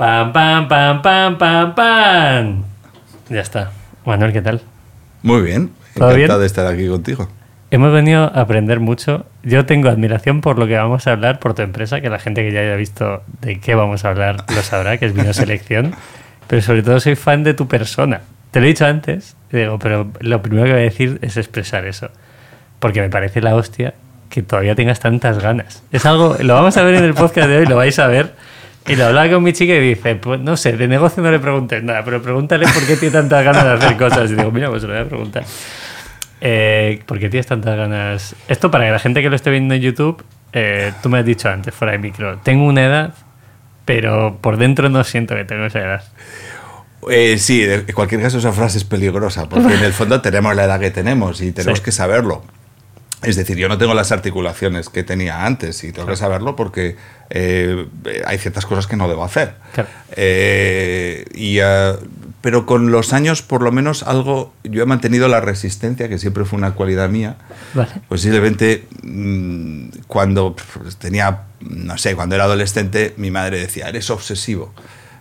Pam, pam, pam, pam, pam, pam. Ya está. Manuel, ¿qué tal? Muy bien. ¿Todo Encantado bien? de estar aquí contigo. Hemos venido a aprender mucho. Yo tengo admiración por lo que vamos a hablar, por tu empresa, que la gente que ya haya visto de qué vamos a hablar lo sabrá, que es Vino Selección. Pero sobre todo soy fan de tu persona. Te lo he dicho antes, digo, pero lo primero que voy a decir es expresar eso. Porque me parece la hostia que todavía tengas tantas ganas. Es algo, lo vamos a ver en el podcast de hoy, lo vais a ver. Y lo hablaba con mi chica y dice, pues no sé, de negocio no le preguntes nada, pero pregúntale por qué tiene tantas ganas de hacer cosas. Y digo, mira, pues se lo voy a preguntar. Eh, ¿Por qué tienes tantas ganas? Esto para que la gente que lo esté viendo en YouTube, eh, tú me has dicho antes, fuera de micro, tengo una edad, pero por dentro no siento que tengo esa edad. Eh, sí, en cualquier caso esa frase es peligrosa, porque en el fondo tenemos la edad que tenemos y tenemos Sí. que saberlo. Es decir, yo no tengo las articulaciones que tenía antes y tengo que saberlo porque eh, hay ciertas cosas que no debo hacer. Claro. Eh, y, eh, pero con los años, por lo menos, algo, yo he mantenido la resistencia, que siempre fue una cualidad mía. Vale. Posiblemente mm, cuando tenía, no sé, cuando era adolescente, mi madre decía, eres obsesivo.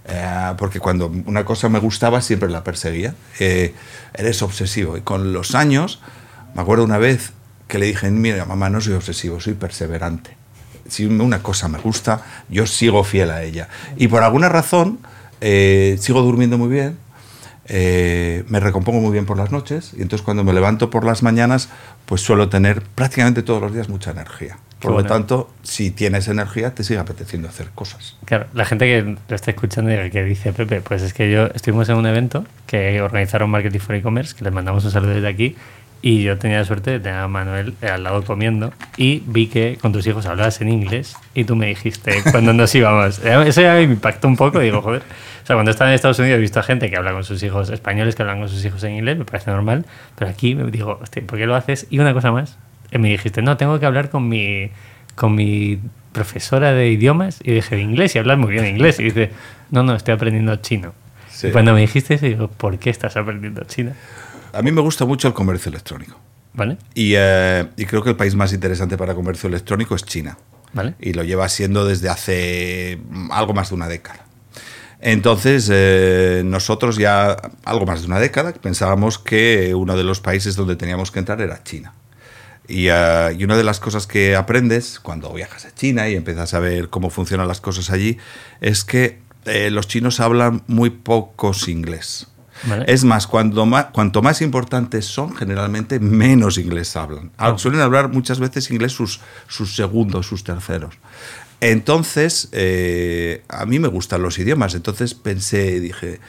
Eh, porque cuando una cosa me gustaba, siempre la perseguía. Eres obsesivo. Y con los años, me acuerdo una vez que le dije, mira, mamá, no soy obsesivo, soy perseverante. Si una cosa me gusta, yo sigo fiel a ella. Y por alguna razón, eh, sigo durmiendo muy bien, eh, me recompongo muy bien por las noches y entonces cuando me levanto por las mañanas pues suelo tener prácticamente todos los días mucha energía. Por lo tanto, si tienes energía te sigue apeteciendo hacer cosas. Claro, la gente que lo está escuchando y que dice, Pepe, pues es que yo estuvimos en un evento que organizaron Marketing for E-Commerce, que les mandamos un saludo desde aquí, y yo tenía la suerte de tener a Manuel eh, al lado comiendo, y vi que con tus hijos hablabas en inglés, y tú me dijiste cuando nos íbamos. Eh, Eso ya me impactó un poco, digo, joder. O sea, cuando estaba en Estados Unidos he visto a gente que habla con sus hijos españoles, que hablan con sus hijos en inglés, me parece normal, pero aquí me digo, hostia, ¿por qué lo haces? Y una cosa más, eh, me dijiste, no, tengo que hablar con mi, con mi profesora de idiomas y dije de inglés y hablas muy bien inglés. Y dice, no, no, estoy aprendiendo chino. Sí. Y cuando me dijiste eso, digo, ¿por qué estás aprendiendo chino? A mí me gusta mucho el comercio electrónico. ¿Vale? Y, eh, y creo que el país más interesante para comercio electrónico es China. ¿Vale? y lo lleva siendo desde hace mm, algo más de una década. Entonces, eh, nosotros ya algo más de una década pensábamos que uno de los países donde teníamos que entrar era China. Y, eh, y una de las cosas que aprendes cuando viajas a China y empiezas a ver cómo funcionan las cosas allí es que eh, los chinos hablan muy pocos inglés. ¿Vale? Es más, cuando más, cuanto más importantes son, generalmente menos inglés hablan. Ah, Oh. Suelen hablar muchas veces inglés sus, sus segundos, sus terceros. Entonces, eh, a mí me gustan los idiomas. Entonces pensé, dije,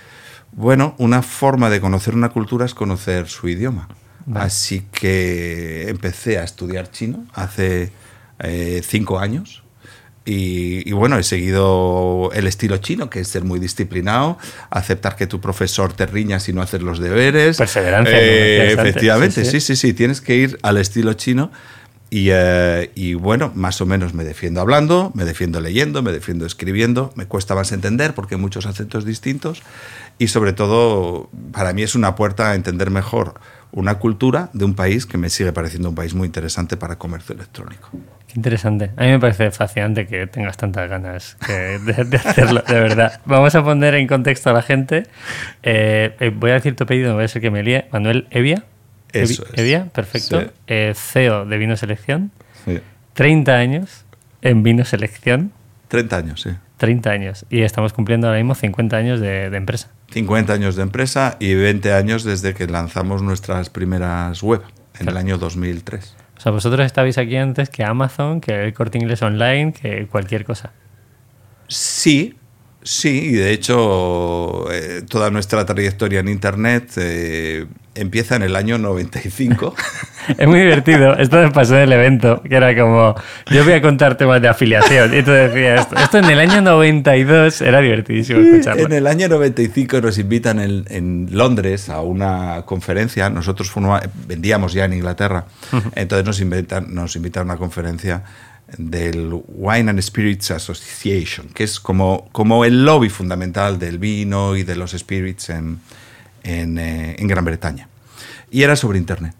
bueno, una forma de conocer una cultura es conocer su idioma. Vale. Así que empecé a estudiar chino hace eh, cinco años. Y, y bueno, he seguido el estilo chino, que es ser muy disciplinado, aceptar que tu profesor te riña si no haces los deberes. Perseverancia, Eh, efectivamente, Sí, sí. sí, sí, sí, tienes que ir al estilo chino. Y, eh, y bueno, más o menos me defiendo hablando, me defiendo leyendo, me defiendo escribiendo. Me cuesta más entender porque hay muchos acentos distintos. Y sobre todo, para mí es una puerta a entender mejor una cultura de un país que me sigue pareciendo un país muy interesante para comercio electrónico. Qué interesante. A mí me parece fascinante que tengas tantas ganas que- de, de hacerlo, de verdad. Vamos a poner en contexto a la gente. Eh, eh, voy a decir tu apellido, no voy a ser que me líe. Manuel Evia. Eso Evi- es. Evia, perfecto. Sí. Eh, CEO de Vino Selección. Sí. 30 años en Vino Selección. 30 años, sí. 30 años. Y estamos cumpliendo ahora mismo 50 años de, de empresa. 50 años de empresa y 20 años desde que lanzamos nuestras primeras web en el año 2003. O sea, vosotros estabais aquí antes que Amazon, que el corte inglés online, que cualquier cosa. Sí, sí, y de hecho eh, toda nuestra trayectoria en Internet eh, empieza en el año 95. Es muy divertido. Esto me pasó en el evento, que era como, yo voy a contar temas de afiliación. Y tú decías esto. Esto en el año 92 era divertidísimo escucharlo. en el año 95 nos invitan en, en Londres a una conferencia. Nosotros vendíamos ya en Inglaterra. Entonces nos invitan, nos invitan a una conferencia del Wine and Spirits Association, que es como, como el lobby fundamental del vino y de los spirits en, en, eh, en Gran Bretaña. Y era sobre Internet.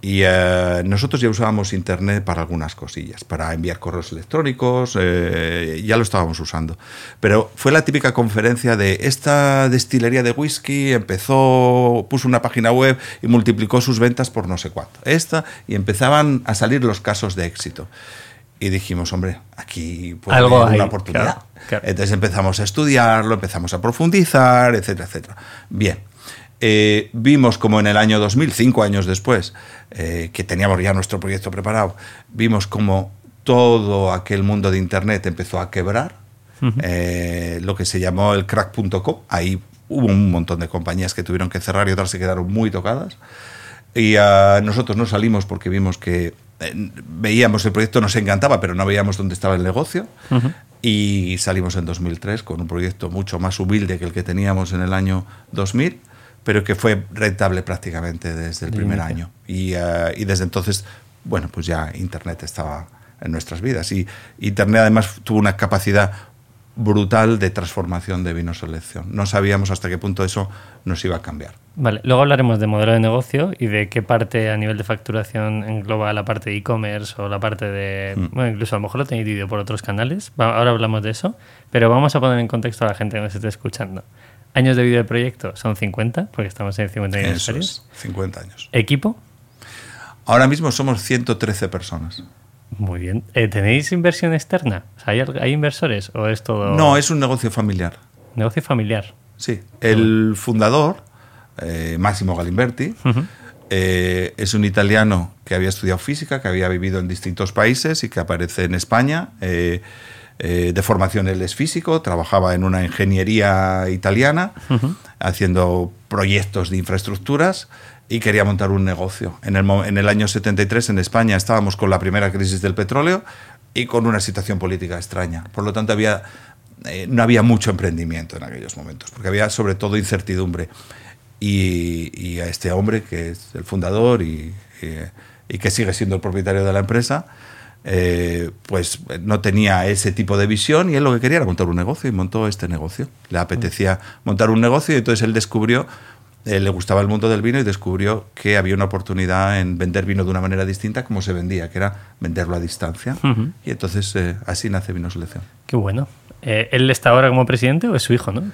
Y eh, nosotros ya usábamos Internet para algunas cosillas, para enviar correos electrónicos, eh, ya lo estábamos usando. Pero fue la típica conferencia de esta destilería de whisky empezó, puso una página web y multiplicó sus ventas por no sé cuánto. Esta, y empezaban a salir los casos de éxito. Y dijimos, hombre, aquí puede Algo haber una hay, oportunidad. claro, claro. Entonces empezamos a estudiarlo, empezamos a profundizar, etcétera, etcétera. Bien. Eh, vimos como en el año 2000, cinco años después, eh, que teníamos ya nuestro proyecto preparado, vimos como todo aquel mundo de Internet empezó a quebrar, eh, lo que se llamó el crack.com. Ahí hubo un montón de compañías que tuvieron que cerrar y otras se quedaron muy tocadas. Y nosotros no salimos porque vimos que veíamos el proyecto, nos encantaba, pero no veíamos dónde estaba el negocio. Y salimos en 2003 con un proyecto mucho más humilde que el que teníamos en el año 2000, pero que fue rentable prácticamente desde el De primer inicio. año. Y, ah, y desde entonces, bueno, pues ya Internet estaba en nuestras vidas. Y Internet además tuvo una capacidad brutal de transformación de vino selección. No sabíamos hasta qué punto eso nos iba a cambiar. Vale, luego hablaremos de modelo de negocio y de qué parte a nivel de facturación engloba la parte de e-commerce o la parte de... Mm. Bueno, incluso a lo mejor lo tenéis dividido por otros canales. Ahora hablamos de eso, pero vamos a poner en contexto a la gente que nos esté escuchando. Años de vida del proyecto son 50, porque estamos en 50 Eso aniversario. es, 50 años. Equipo, Ahora mismo somos 113 personas. muy bien. Eh, ¿Tenéis inversión externa? O sea, ¿hay, hay inversores o es todo No, es un negocio familiar. negocio familiar? Sí. El fundador, eh, Máximo Galimberti, eh, es un italiano que había estudiado física, que había vivido en distintos países y que aparece en España. Eh, eh, de formación él es físico, trabajaba en una ingeniería italiana, haciendo proyectos de infraestructuras y quería montar un negocio. En el, en el año 73 en España estábamos con la primera crisis del petróleo y con una situación política extraña. Por lo tanto, había, eh, no había mucho emprendimiento en aquellos momentos, porque había sobre todo incertidumbre. Y, y a este hombre, que es el fundador y, y- y que sigue siendo el propietario de la empresa, eh, pues no tenía ese tipo de visión y él lo que quería era montar un negocio y montó este negocio. Le apetecía montar un negocio y entonces él descubrió, eh, le gustaba el mundo del vino y descubrió que había una oportunidad en vender vino de una manera distinta como se vendía, que era venderlo a distancia. Y entonces eh, así nace Vino Selección. Qué bueno. ¿Él está ahora como presidente o es su hijo, no?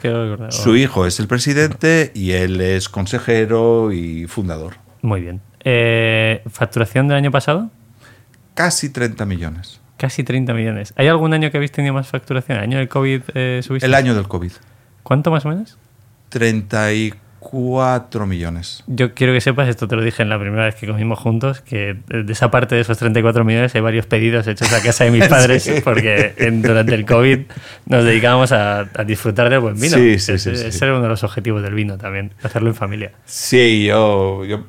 Su hijo es el presidente y él es consejero y fundador. Muy bien. ¿Facturación del año pasado? Casi 30 millones. Casi 30 millones. ¿Hay algún año que habéis tenido más facturación? ¿El año del COVID eh, subiste? El año del COVID. ¿Cuánto más o menos? 34 millones. Yo quiero que sepas, esto te lo dije en la primera vez que comimos juntos, que de esa parte de esos 34 millones hay varios pedidos hechos a casa de mis padres, Sí. porque en- durante el COVID nos dedicábamos a, a disfrutar del buen vino. Sí, sí, Ese- sí, sí. Ese era uno de los objetivos del vino también, hacerlo en familia. Sí, yo, yo,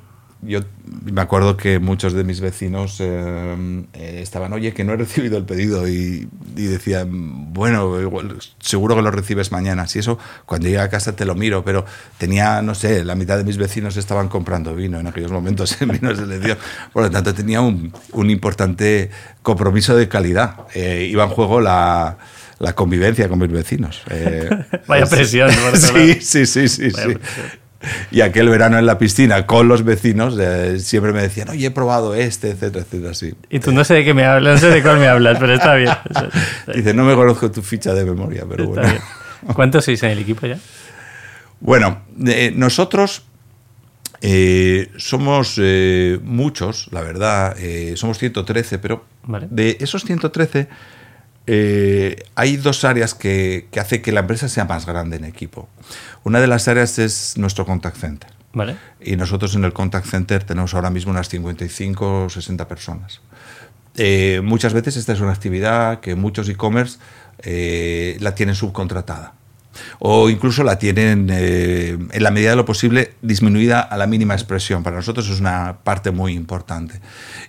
yo me acuerdo que muchos de mis vecinos eh, eh, estaban, oye, que no he recibido el pedido y, y decían, bueno, igual, seguro que lo recibes mañana. Si eso, cuando llegue a casa te lo miro, pero tenía, no sé, la mitad de mis vecinos estaban comprando vino en aquellos momentos en Selección. Por lo tanto, tenía un, un importante compromiso de calidad. Eh, iba en juego la... La convivencia con mis vecinos. Eh, Vaya presión, sí, sí, sí, sí, sí. Y aquel verano en la piscina con los vecinos eh, siempre me decían, oye, he probado este, etcétera, etcétera, así. Y tú no sé de qué me hablas, no sé de cuál me hablas, pero está bien. Está- Dice, no me conozco tu ficha de memoria, pero está bueno. bien. ¿Cuántos sois en el equipo ya? Bueno, eh, nosotros eh, somos muchos, la verdad, somos 113, pero Vale. de esos 113 eh, hay dos áreas que, que hace que la empresa sea más grande en equipo. Una de las áreas es nuestro contact center. ¿Vale? Y nosotros en el contact center tenemos ahora mismo unas 55 o 60 personas. Eh, muchas veces esta es una actividad que muchos e-commerce eh, la tienen subcontratada. O incluso la tienen, eh, en la medida de lo posible, disminuida a la mínima expresión. Para nosotros es una parte muy importante.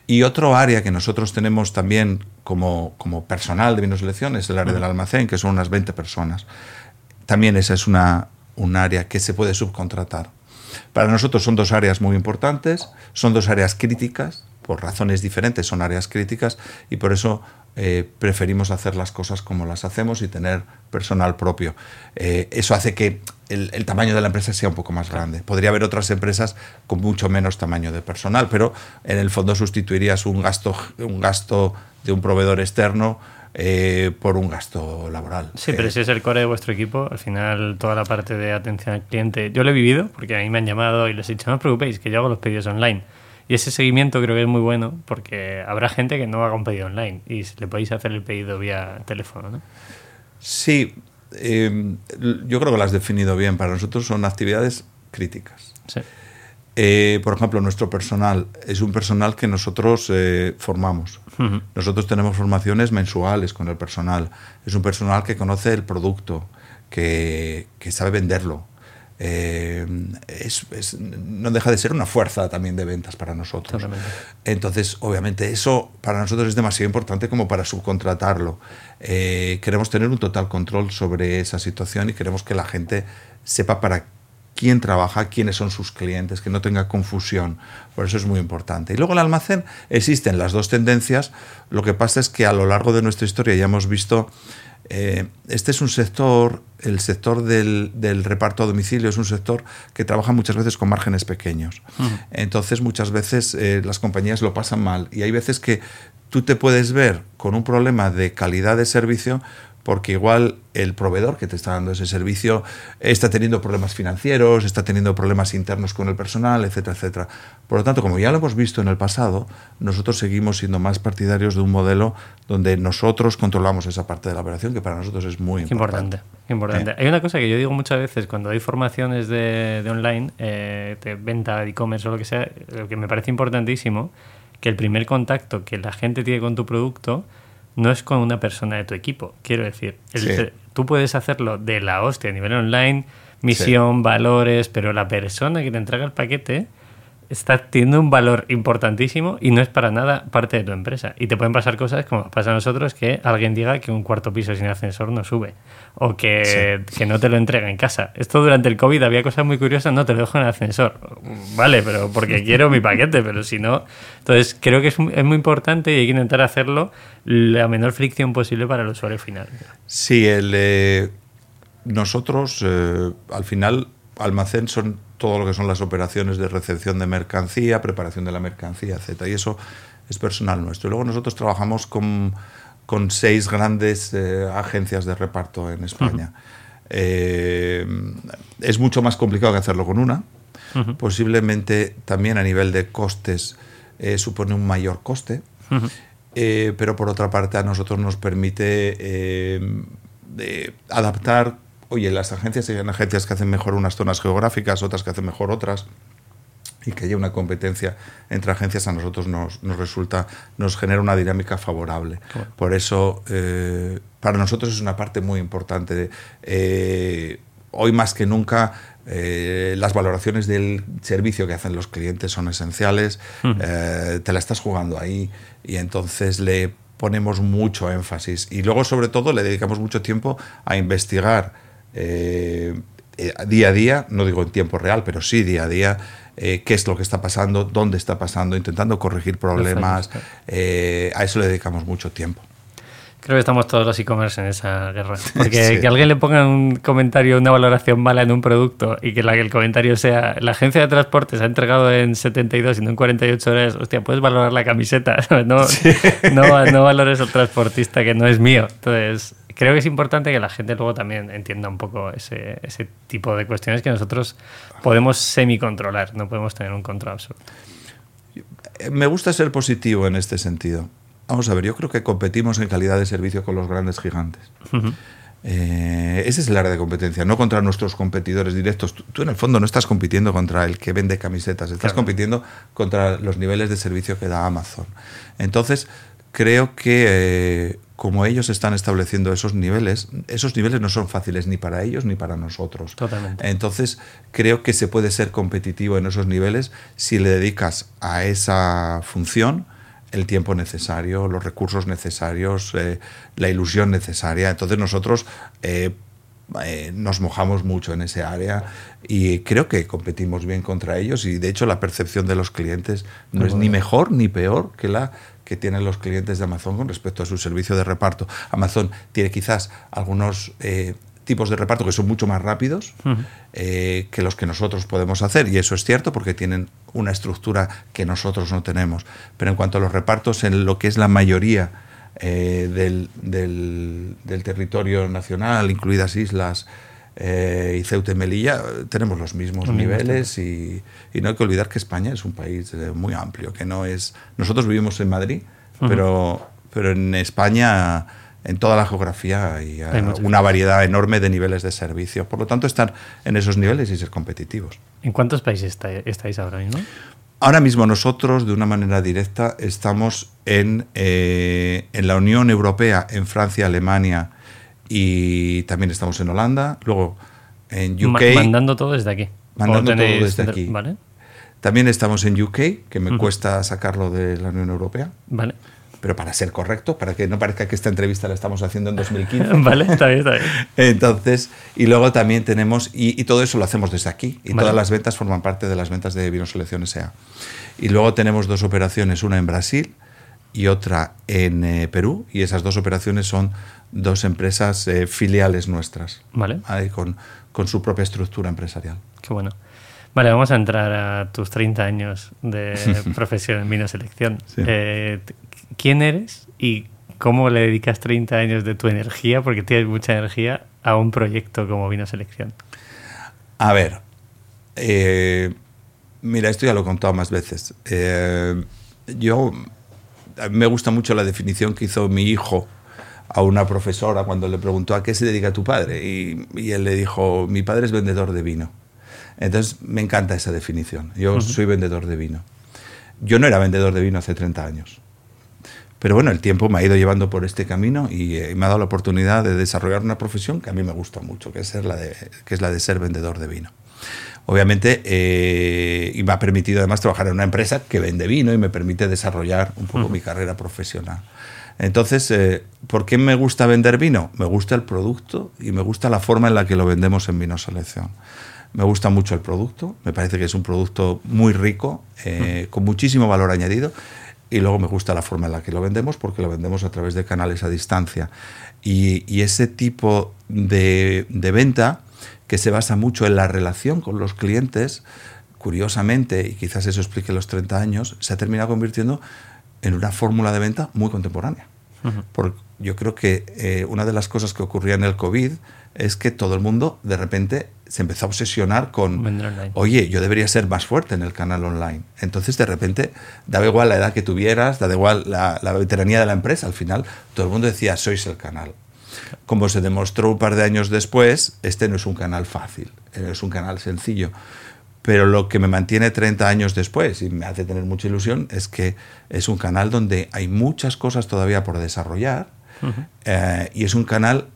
Y otro área que nosotros tenemos también como, como personal de Vino Selección es el área del almacén, que son unas 20 personas. También esa es una, un área que se puede subcontratar. Para nosotros son dos áreas muy importantes, son dos áreas críticas, por razones diferentes son áreas críticas y por eso eh, preferimos hacer las cosas como las hacemos y tener personal propio. Eh, eso hace que el, el, tamaño de la empresa sea un poco más grande. Podría haber otras empresas con mucho menos tamaño de personal, pero en el fondo sustituirías un gasto, un gasto de un proveedor externo eh, por un gasto laboral. Sí, pero si es el core de vuestro equipo, al final toda la parte de atención al cliente, yo lo he vivido porque a mí me han llamado y les he dicho, no os preocupéis, que yo hago los pedidos online. Y ese seguimiento creo que es muy bueno porque habrá gente que no haga un pedido online y le podéis hacer el pedido vía teléfono, ¿no? Sí, eh, yo creo que lo has definido bien. Para nosotros son actividades críticas. Sí. Eh, por ejemplo, nuestro personal es un personal que nosotros eh, formamos. Nosotros tenemos formaciones mensuales con el personal. Es un personal que conoce el producto, que, que sabe venderlo. Eh, es- es- no deja de ser una fuerza también de ventas para nosotros. Totalmente. Entonces, obviamente, eso para nosotros es demasiado importante como para subcontratarlo. Eh, queremos tener un total control sobre esa situación y queremos que la gente sepa para quién trabaja, quiénes son sus clientes, que no tenga confusión. Por eso es muy importante. Y luego el almacén, existen las dos tendencias. Lo que pasa es que a lo largo de nuestra historia ya hemos visto, eh, este es un sector, el sector del, del reparto a domicilio es un sector que trabaja muchas veces con márgenes pequeños. Entonces muchas veces eh, las compañías lo pasan mal y hay veces que tú te puedes ver con un problema de calidad de servicio porque igual el proveedor que te está dando ese servicio está teniendo problemas financieros, está teniendo problemas internos con el personal, etcétera, etcétera. Por lo tanto, como ya lo hemos visto en el pasado, nosotros seguimos siendo más partidarios de un modelo donde nosotros controlamos esa parte de la operación, que para nosotros es muy importante. importante. importante. Eh. Hay una cosa que yo digo muchas veces cuando hay formaciones de, de online, eh, de venta, de e-commerce o lo que sea, lo que me parece importantísimo, que el primer contacto que la gente tiene con tu producto no es con una persona de tu equipo. Quiero decir, el- Sí. tú puedes hacerlo de la hostia a nivel online, misión, valores, pero la persona que te entrega el paquete está teniendo un valor importantísimo y no es para nada parte de tu empresa. Y te pueden pasar cosas como pasa a nosotros que alguien diga que un cuarto piso sin ascensor no sube o que, que no te lo entrega en casa. Esto durante el COVID había cosas muy curiosas, no te lo dejo en el ascensor. Vale, pero porque quiero mi paquete, pero si no... Entonces creo que es, es muy importante y hay que intentar hacerlo la menor fricción posible para el usuario final. Sí, el, eh, nosotros eh, al final almacén son todo lo que son las operaciones de recepción de mercancía, preparación de la mercancía, etcétera, y eso es personal nuestro. Y luego nosotros trabajamos con, con seis grandes eh, agencias de reparto en España. Eh, es mucho más complicado que hacerlo con una. Ujú. Posiblemente también a nivel de costes eh, supone un mayor coste. Pero por otra parte a nosotros nos permite adaptar, oye, las agencias hay agencias que hacen mejor unas zonas geográficas, otras que hacen mejor otras, y que haya una competencia entre agencias a nosotros nos, nos resulta, nos genera una dinámica favorable. Claro. Por eso, eh, para nosotros es una parte muy importante. eh, hoy más que nunca, eh, las valoraciones del servicio que hacen los clientes son esenciales. Te la estás jugando ahí y entonces le ponemos mucho énfasis. Y luego, sobre todo, le dedicamos mucho tiempo a investigar eh, eh, día a día, no digo en tiempo real, pero sí día a día, eh, qué es lo que está pasando, dónde está pasando, intentando corregir problemas. Eh, a eso le dedicamos mucho tiempo. Creo que estamos todos los e-commerce en esa guerra. Porque Sí. que alguien le ponga un comentario, una valoración mala en un producto y que, la, que el comentario sea la agencia de transportes ha entregado en 72 y no en 48 horas, hostia, puedes valorar la camiseta. No, no, no valores al transportista que no es mío. Entonces, creo que es importante que la gente luego también entienda un poco ese, ese tipo de cuestiones que nosotros podemos semi-controlar, no podemos tener un control absoluto. Me gusta ser positivo en este sentido. Vamos a ver, yo creo que competimos en calidad de servicio con los grandes gigantes. Eh, ese es el área de competencia, no contra nuestros competidores directos. Tú, tú en el fondo no estás compitiendo contra el que vende camisetas, estás Claro. compitiendo contra los niveles de servicio que da Amazon. Entonces, creo que eh, como ellos están estableciendo esos niveles, esos niveles no son fáciles ni para ellos ni para nosotros. Totalmente. Entonces, creo que se puede ser competitivo en esos niveles si le dedicas a esa función el tiempo necesario, los recursos necesarios, eh, la ilusión necesaria. Entonces nosotros eh, eh, nos mojamos mucho en ese área y creo que competimos bien contra ellos y de hecho la percepción de los clientes no Muy es ni mejor ni peor que la que tienen los clientes de Amazon con respecto a su servicio de reparto. Amazon tiene quizás algunos... eh, tipos de reparto que son mucho más rápidos eh, que los que nosotros podemos hacer. Y eso es cierto porque tienen una estructura que nosotros no tenemos. Pero en cuanto a los repartos, en lo que es la mayoría eh, del, del, territorio nacional, incluidas islas eh, y Ceuta y Melilla, tenemos los mismos niveles y, y, no hay que olvidar que España es un país muy amplio, que no es... Nosotros vivimos en Madrid, pero, pero en España en toda la geografía hay, una variedad enorme de niveles de servicio. Por lo tanto, estar en esos niveles y ser competitivos. ¿En cuántos países estáis ahora mismo? Ahora mismo nosotros, de una manera directa, estamos en, eh, en la Unión Europea, en Francia, Alemania y también estamos en Holanda. Luego en UK. mandando todo desde aquí. Mandando todo desde aquí. ¿Vale? También estamos en UK, que me cuesta sacarlo de la Unión Europea. Vale pero para ser correcto, para que no parezca que esta entrevista la estamos haciendo en 2015. vale, está bien, está bien. Entonces, y luego también tenemos, y, todo eso lo hacemos desde aquí, y todas las ventas forman parte de las ventas de Vino Selección S.A. Y luego tenemos dos operaciones, una en Brasil y otra en eh, Perú, y esas dos operaciones son dos empresas eh, filiales nuestras, vale. Con, con su propia estructura empresarial. Qué bueno. Vale, vamos a entrar a tus 30 años de profesión en vino selección. Eh, quién eres y cómo le dedicas 30 años de tu energía, porque tienes mucha energía, a un proyecto como Vino Selección. A ver, eh, mira, esto ya lo he contado más veces. Yo, me gusta mucho la definición que hizo mi hijo a una profesora cuando le preguntó a qué se dedica tu padre y, él le dijo, mi padre es vendedor de vino. Entonces me encanta esa definición. Yo soy vendedor de vino. Yo no era vendedor de vino hace 30 años. Pero bueno, el tiempo me ha ido llevando por este camino y, eh, me ha dado la oportunidad de desarrollar una profesión que a mí me gusta mucho, que es, ser la, de, que es la de ser vendedor de vino. Obviamente, eh, y me ha permitido además trabajar en una empresa que vende vino y me permite desarrollar un poco mi carrera profesional. Entonces, eh, ¿por qué me gusta vender vino? Me gusta el producto y me gusta la forma en la que lo vendemos en Vino Selección. Me gusta mucho el producto, me parece que es un producto muy rico, con muchísimo valor añadido y luego me gusta la forma en la que lo vendemos porque lo vendemos a través de canales a distancia. Y, ese tipo de, venta que se basa mucho en la relación con los clientes, curiosamente, y quizás eso explique los 30 años, se ha terminado convirtiendo en una fórmula de venta muy contemporánea. Porque yo creo que eh, una de las cosas que ocurría en el COVID es que todo el mundo de repente se empezó a obsesionar con, oye, yo debería ser más fuerte en el canal online. Entonces, de repente, daba igual la edad que tuvieras, daba igual la, veteranía de la empresa, al final todo el mundo decía, sois el canal. Como se demostró un par de años después, este no es un canal fácil, es un canal sencillo. Pero lo que me mantiene 30 años después y me hace tener mucha ilusión es que es un canal donde hay muchas cosas todavía por desarrollar eh, y es un canal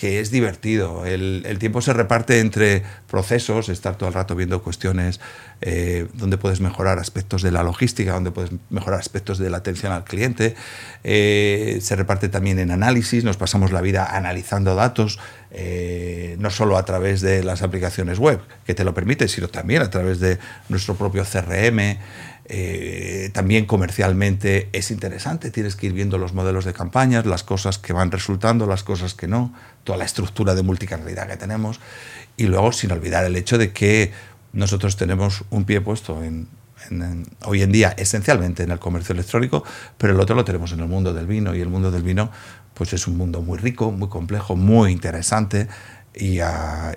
que es divertido. El, tiempo se reparte entre procesos, estar todo el rato viendo cuestiones eh, donde puedes mejorar aspectos de la logística, donde puedes mejorar aspectos de la atención al cliente. Eh, se reparte también en análisis, nos pasamos la vida analizando datos, eh, no solo a través de las aplicaciones web, que te lo permite, sino también a través de nuestro propio CRM. Eh, también comercialmente es interesante, tienes que ir viendo los modelos de campañas, las cosas que van resultando, las cosas que no, toda la estructura de multicanalidad que tenemos y luego sin olvidar el hecho de que nosotros tenemos un pie puesto en, hoy en día esencialmente en el comercio electrónico, pero el otro lo tenemos en el mundo del vino y el mundo del vino pues es un mundo muy rico, muy complejo, muy interesante y,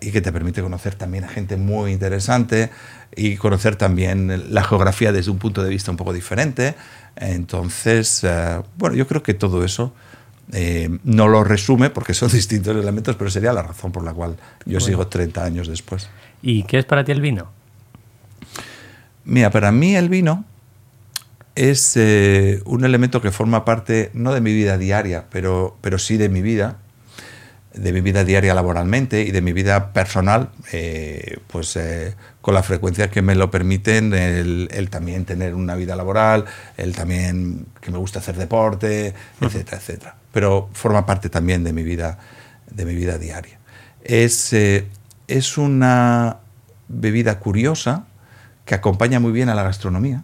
y que te permite conocer también a gente muy interesante, y conocer también la geografía desde un punto de vista un poco diferente. Entonces, eh, bueno, yo creo que todo eso eh, no lo resume porque son distintos elementos, pero sería la razón por la cual yo sigo 30 años después. ¿Y qué es para ti el vino? Mira, para mí el vino es eh, un elemento que forma parte no de mi vida diaria, pero, pero sí de mi vida de mi vida diaria laboralmente y de mi vida personal, eh, pues eh, con la frecuencia que me lo permiten, el, también tener una vida laboral, el también que me gusta hacer deporte, etcétera, etcétera. Pero forma parte también de mi vida, de mi vida diaria. Es, es una bebida curiosa que acompaña muy bien a la gastronomía.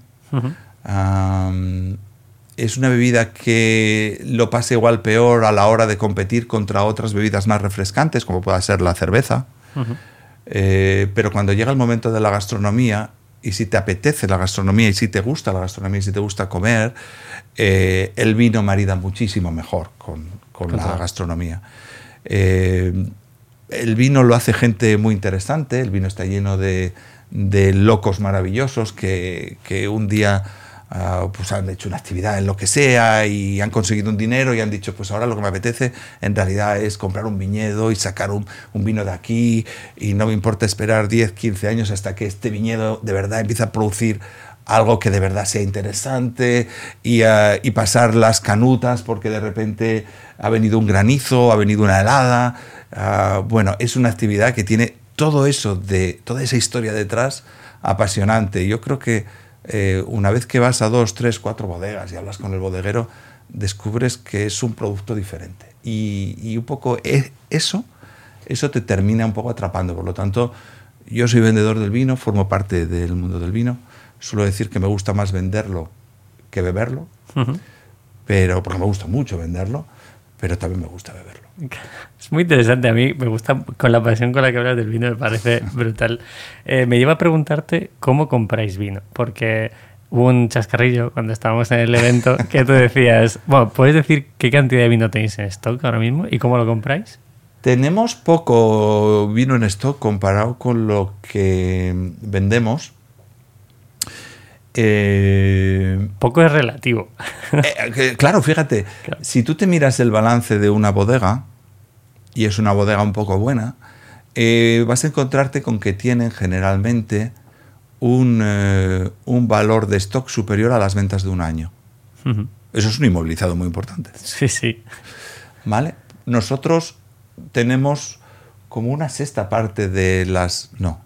es una bebida que lo pasa igual peor a la hora de competir contra otras bebidas más refrescantes, como pueda ser la cerveza. Eh, pero cuando llega el momento de la gastronomía, y si te apetece la gastronomía, y si te gusta la gastronomía, y si te gusta comer, eh, el vino marida muchísimo mejor con, la gastronomía. Eh, el vino lo hace gente muy interesante, el vino está lleno de, locos maravillosos que, que un día Ah, pues han hecho una actividad en lo que sea y han conseguido un dinero y han dicho, pues ahora lo que me apetece en realidad es comprar un viñedo y sacar un, vino de aquí y no me importa esperar 10, 15 años hasta que este viñedo de verdad empiece a producir algo que de verdad sea interesante y, ah, pasar las canutas porque de repente ha venido un granizo, ha venido una helada. Ah, bueno, es una actividad que tiene todo eso, de toda esa historia detrás apasionante. Yo creo que eh, una vez que vas a dos, tres, cuatro bodegas y hablas con el bodeguero, descubres que es un producto diferente. Y, un poco e, eso, eso te termina un poco atrapando. Por lo tanto, yo soy vendedor del vino, formo parte del mundo del vino. Suelo decir que me gusta más venderlo que beberlo, pero porque me gusta mucho venderlo, pero también me gusta beberlo. Es muy interesante. A mí me gusta, con la pasión con la que hablas del vino, me parece brutal. Eh, me lleva a preguntarte cómo compráis vino, porque hubo un chascarrillo cuando estábamos en el evento que tú decías, bueno, ¿puedes decir qué cantidad de vino tenéis en stock ahora mismo y cómo lo compráis? Tenemos poco vino en stock comparado con lo que vendemos. Eh, poco es relativo. Eh, claro, fíjate, si tú te miras el balance de una bodega, y es una bodega un poco buena, eh, vas a encontrarte con que tienen generalmente un, valor de stock superior a las ventas de un año. Eso es un inmovilizado muy importante. Sí, sí. ¿Vale? Nosotros tenemos como una sexta parte de las... No,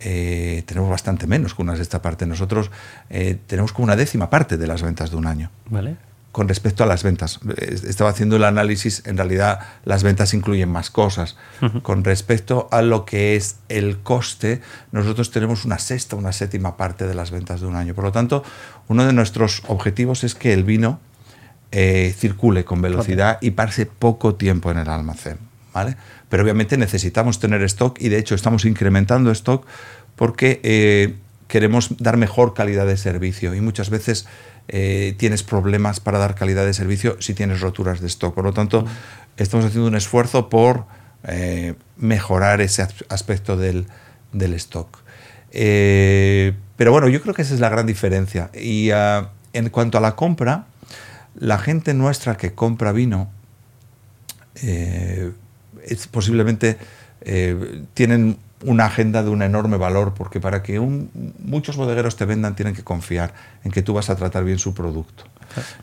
eh, tenemos bastante menos que una sexta parte. Nosotros eh, tenemos como una décima parte de las ventas de un año. Vale. Con respecto a las ventas. Estaba haciendo el análisis, en realidad las ventas incluyen más cosas. Con respecto a lo que es el coste, nosotros tenemos una sexta, una séptima parte de las ventas de un año. Por lo tanto, uno de nuestros objetivos es que el vino eh, circule con velocidad y pase poco tiempo en el almacén. Pero obviamente necesitamos tener stock y de hecho estamos incrementando stock porque eh, queremos dar mejor calidad de servicio y muchas veces eh, tienes problemas para dar calidad de servicio si tienes roturas de stock. Por lo tanto, estamos haciendo un esfuerzo por eh, mejorar ese aspecto del, stock. pero bueno, yo creo que esa es la gran diferencia. Y ah, en cuanto a la compra, la gente nuestra que compra vino es posiblemente eh, tienen una agenda de un enorme valor, porque para que muchos bodegueros te vendan tienen que confiar en que tú vas a tratar bien su producto.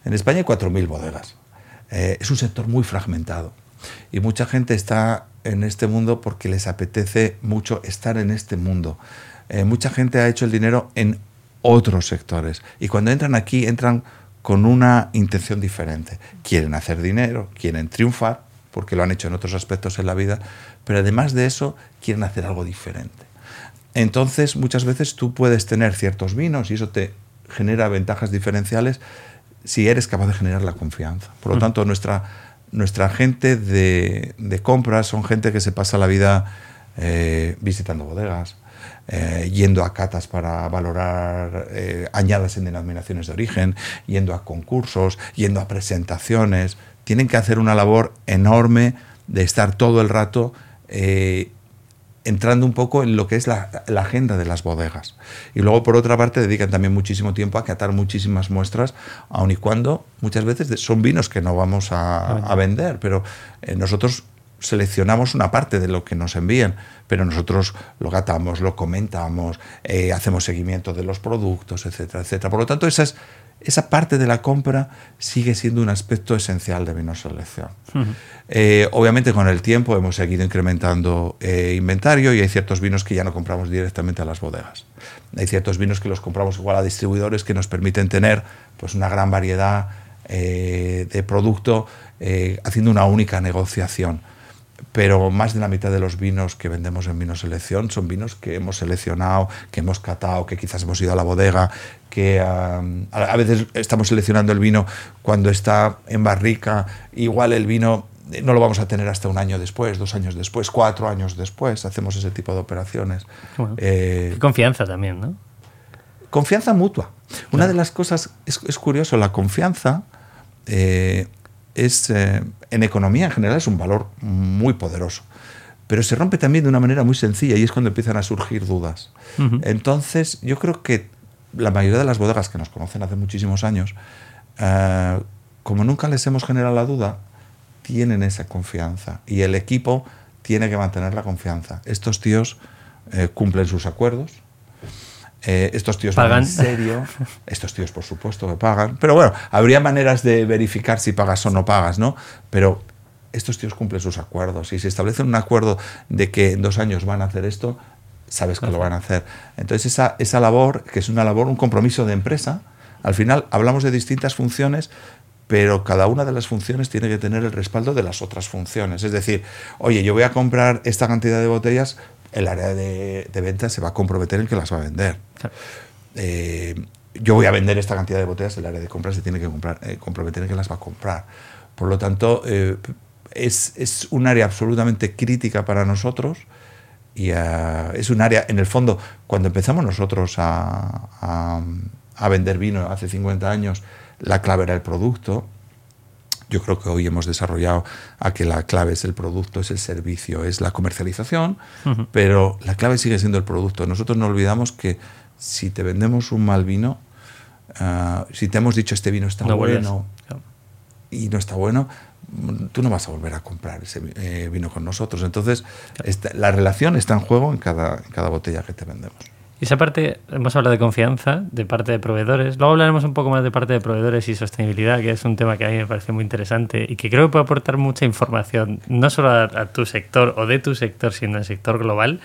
En España hay 4.000 bodegas. Eh, es un sector muy fragmentado y mucha gente está en este mundo porque les apetece mucho estar en este mundo. Eh, mucha gente ha hecho el dinero en otros sectores y cuando entran aquí entran con una intención diferente. Quieren hacer dinero, quieren triunfar porque lo han hecho en otros aspectos en la vida, pero además de eso quieren hacer algo diferente. Entonces, muchas veces tú puedes tener ciertos vinos y eso te genera ventajas diferenciales si eres capaz de generar la confianza. Por lo mm. tanto, nuestra, nuestra gente de, de compras son gente que se pasa la vida eh, visitando bodegas, eh, yendo a catas para valorar eh, añadas en denominaciones de origen, yendo a concursos, yendo a presentaciones, tienen que hacer una labor enorme de estar todo el rato eh, entrando un poco en lo que es la, agenda de las bodegas. Y luego, por otra parte, dedican también muchísimo tiempo a catar muchísimas muestras, aun y cuando muchas veces son vinos que no vamos a, vender, pero eh, nosotros seleccionamos una parte de lo que nos envían, pero nosotros lo gatamos, lo comentamos, eh, hacemos seguimiento de los productos, etcétera, etcétera. Por lo tanto, esa es esa parte de la compra sigue siendo un aspecto esencial de Vino Selección. Eh, obviamente con el tiempo hemos seguido incrementando eh, inventario y hay ciertos vinos que ya no compramos directamente a las bodegas. Hay ciertos vinos que los compramos igual a distribuidores que nos permiten tener pues, una gran variedad eh, de producto haciendo una única negociación. Pero más de la mitad de los vinos que vendemos en Vino Selección son vinos que hemos seleccionado, que hemos catado, que quizás hemos ido a la bodega, que um, a veces estamos seleccionando el vino cuando está en barrica, igual el vino no lo vamos a tener hasta un año después, dos años después, cuatro años después, hacemos ese tipo de operaciones. Eh, confianza también, ¿no? Confianza mutua. Una de las cosas, es, es curioso, la confianza eh, es, eh, en economía en general es un valor muy poderoso, pero se rompe también de una manera muy sencilla y es cuando empiezan a surgir dudas. Entonces, yo creo que la mayoría de las bodegas que nos conocen hace muchísimos años, como nunca les hemos generado la duda, tienen esa confianza y el equipo tiene que mantener la confianza. Estos tíos eh, cumplen sus acuerdos. Eh, estos tíos pagan en serio. Estos tíos, por supuesto, que pagan. Pero bueno, habría maneras de verificar si pagas o no pagas, ¿no? Pero estos tíos cumplen sus acuerdos. Y si establecen un acuerdo de que en dos años van a hacer esto, sabes que lo van a hacer. Entonces, esa, esa labor, que es una labor, un compromiso de empresa, al final hablamos de distintas funciones, pero cada una de las funciones tiene que tener el respaldo de las otras funciones. Es decir, oye, yo voy a comprar esta cantidad de botellas, el área de, de venta se va a comprometer en que las va a vender. Eh, yo voy a vender esta cantidad de botellas, el área de compras se tiene que comprar, eh, comprometer en que las va a comprar. Por lo tanto, eh, es, es, un área absolutamente crítica para nosotros y es un área, en el fondo, cuando empezamos nosotros a, a, a vender vino hace 50 años, la clave era el producto. Yo creo que hoy hemos desarrollado a que la clave es el producto, es el servicio, es la comercialización, pero la clave sigue siendo el producto. Nosotros no olvidamos que si te vendemos un mal vino, ah, si te hemos dicho este vino está bueno y no está bueno, tú no vas a volver a comprar ese eh, vino con nosotros. Entonces, la relación está en juego en cada, en cada botella que te vendemos. Y esa parte, hemos hablado de confianza, de parte de proveedores. Luego hablaremos un poco más de parte de proveedores y sostenibilidad, que es un tema que a mí me parece muy interesante y que creo que puede aportar mucha información, no solo a, tu sector o de tu sector, sino al sector global.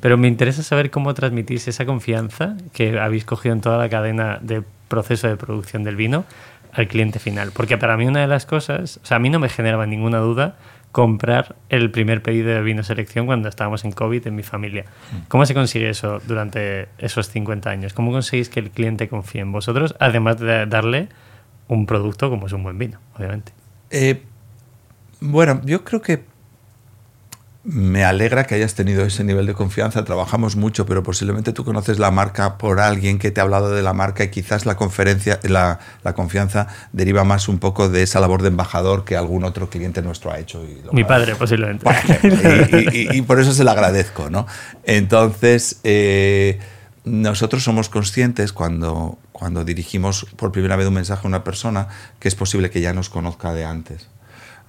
Pero me interesa saber cómo transmitís esa confianza que habéis cogido en toda la cadena de proceso de producción del vino al cliente final. Porque para mí una de las cosas, o sea, a mí no me generaba ninguna duda comprar el primer pedido de vino selección cuando estábamos en COVID en mi familia. Mm. ¿Cómo se consigue eso durante esos 50 años? ¿Cómo conseguís que el cliente confíe en vosotros, además de darle un producto como es un buen vino, obviamente? Eh, bueno, yo creo que me alegra que hayas tenido ese nivel de confianza. Trabajamos mucho, pero posiblemente tú conoces la marca por alguien que te ha hablado de la marca y quizás la conferencia, la, la confianza deriva más un poco de esa labor de embajador que algún otro cliente nuestro ha hecho. Mi padre, posiblemente. y, por eso se lo agradezco, ¿no? Entonces, eh, nosotros somos conscientes cuando, cuando dirigimos por primera vez un mensaje a una persona que es posible que ya nos conozca de antes.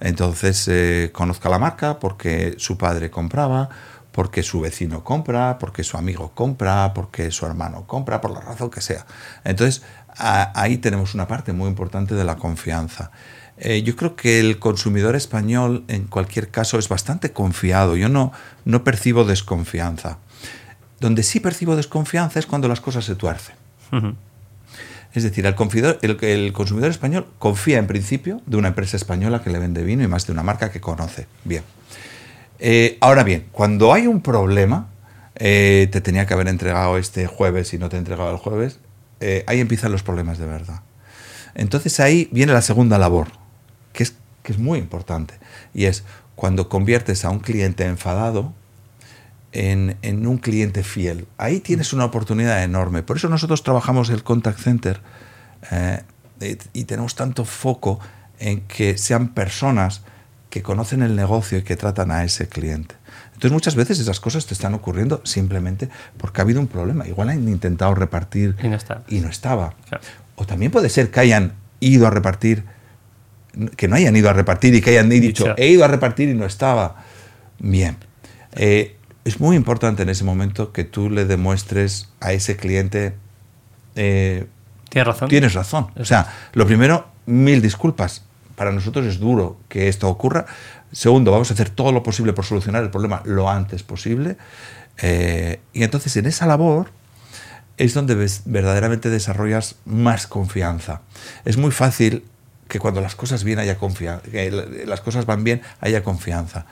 Entonces eh, conozca la marca porque su padre compraba, porque su vecino compra, porque su amigo compra, porque su hermano compra, por la razón que sea. Entonces ahí tenemos una parte muy importante de la confianza. Eh, yo creo que el consumidor español en cualquier caso es bastante confiado. Yo no, no percibo desconfianza. Donde sí percibo desconfianza es cuando las cosas se tuercen. Es decir, el, consumidor español confía en principio de una empresa española que le vende vino y más de una marca que conoce. Bien. Eh, ahora bien, cuando hay un problema, eh, te tenía que haber entregado este jueves y no te he entregado el jueves, eh, ahí empiezan los problemas de verdad. Entonces ahí viene la segunda labor, que es, que es muy importante, y es cuando conviertes a un cliente enfadado en, un cliente fiel. Ahí tienes una oportunidad enorme. Por eso nosotros trabajamos el contact center eh, y tenemos tanto foco en que sean personas que conocen el negocio y que tratan a ese cliente. Entonces muchas veces esas cosas te están ocurriendo simplemente porque ha habido un problema. Igual han intentado repartir y no, estaba. O también puede ser que hayan ido a repartir, que no hayan ido a repartir y que hayan dicho, he ido a repartir y no estaba. Bien. Eh, es muy importante en ese momento que tú le demuestres a ese cliente... Eh, tienes razón. Tienes razón. O sea, lo primero, mil disculpas. Para nosotros es duro que esto ocurra. Segundo, vamos a hacer todo lo posible por solucionar el problema lo antes posible. Eh, y entonces en esa labor es donde verdaderamente desarrollas más confianza. Es muy fácil que cuando las cosas bien haya confianza, que las cosas van bien haya confianza.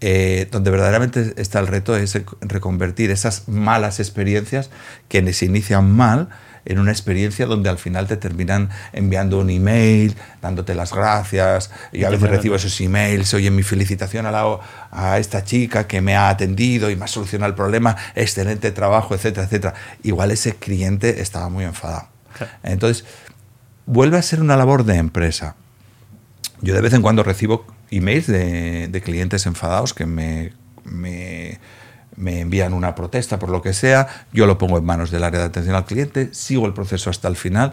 Eh, donde verdaderamente está el reto es reconvertir esas malas experiencias que se inician mal en una experiencia donde al final te terminan enviando un email, dándote las gracias, y a veces recibo esos emails, oye, mi felicitación a, la, a esta chica que me ha atendido y me ha solucionado el problema, excelente trabajo, etcétera, etcétera. Igual ese cliente estaba muy enfadado. Entonces, vuelve a ser una labor de empresa. Yo de vez en cuando recibo emails de, de clientes enfadados que me, me me envían una protesta por lo que sea, yo lo pongo en manos del área de atención al cliente, sigo el proceso hasta el final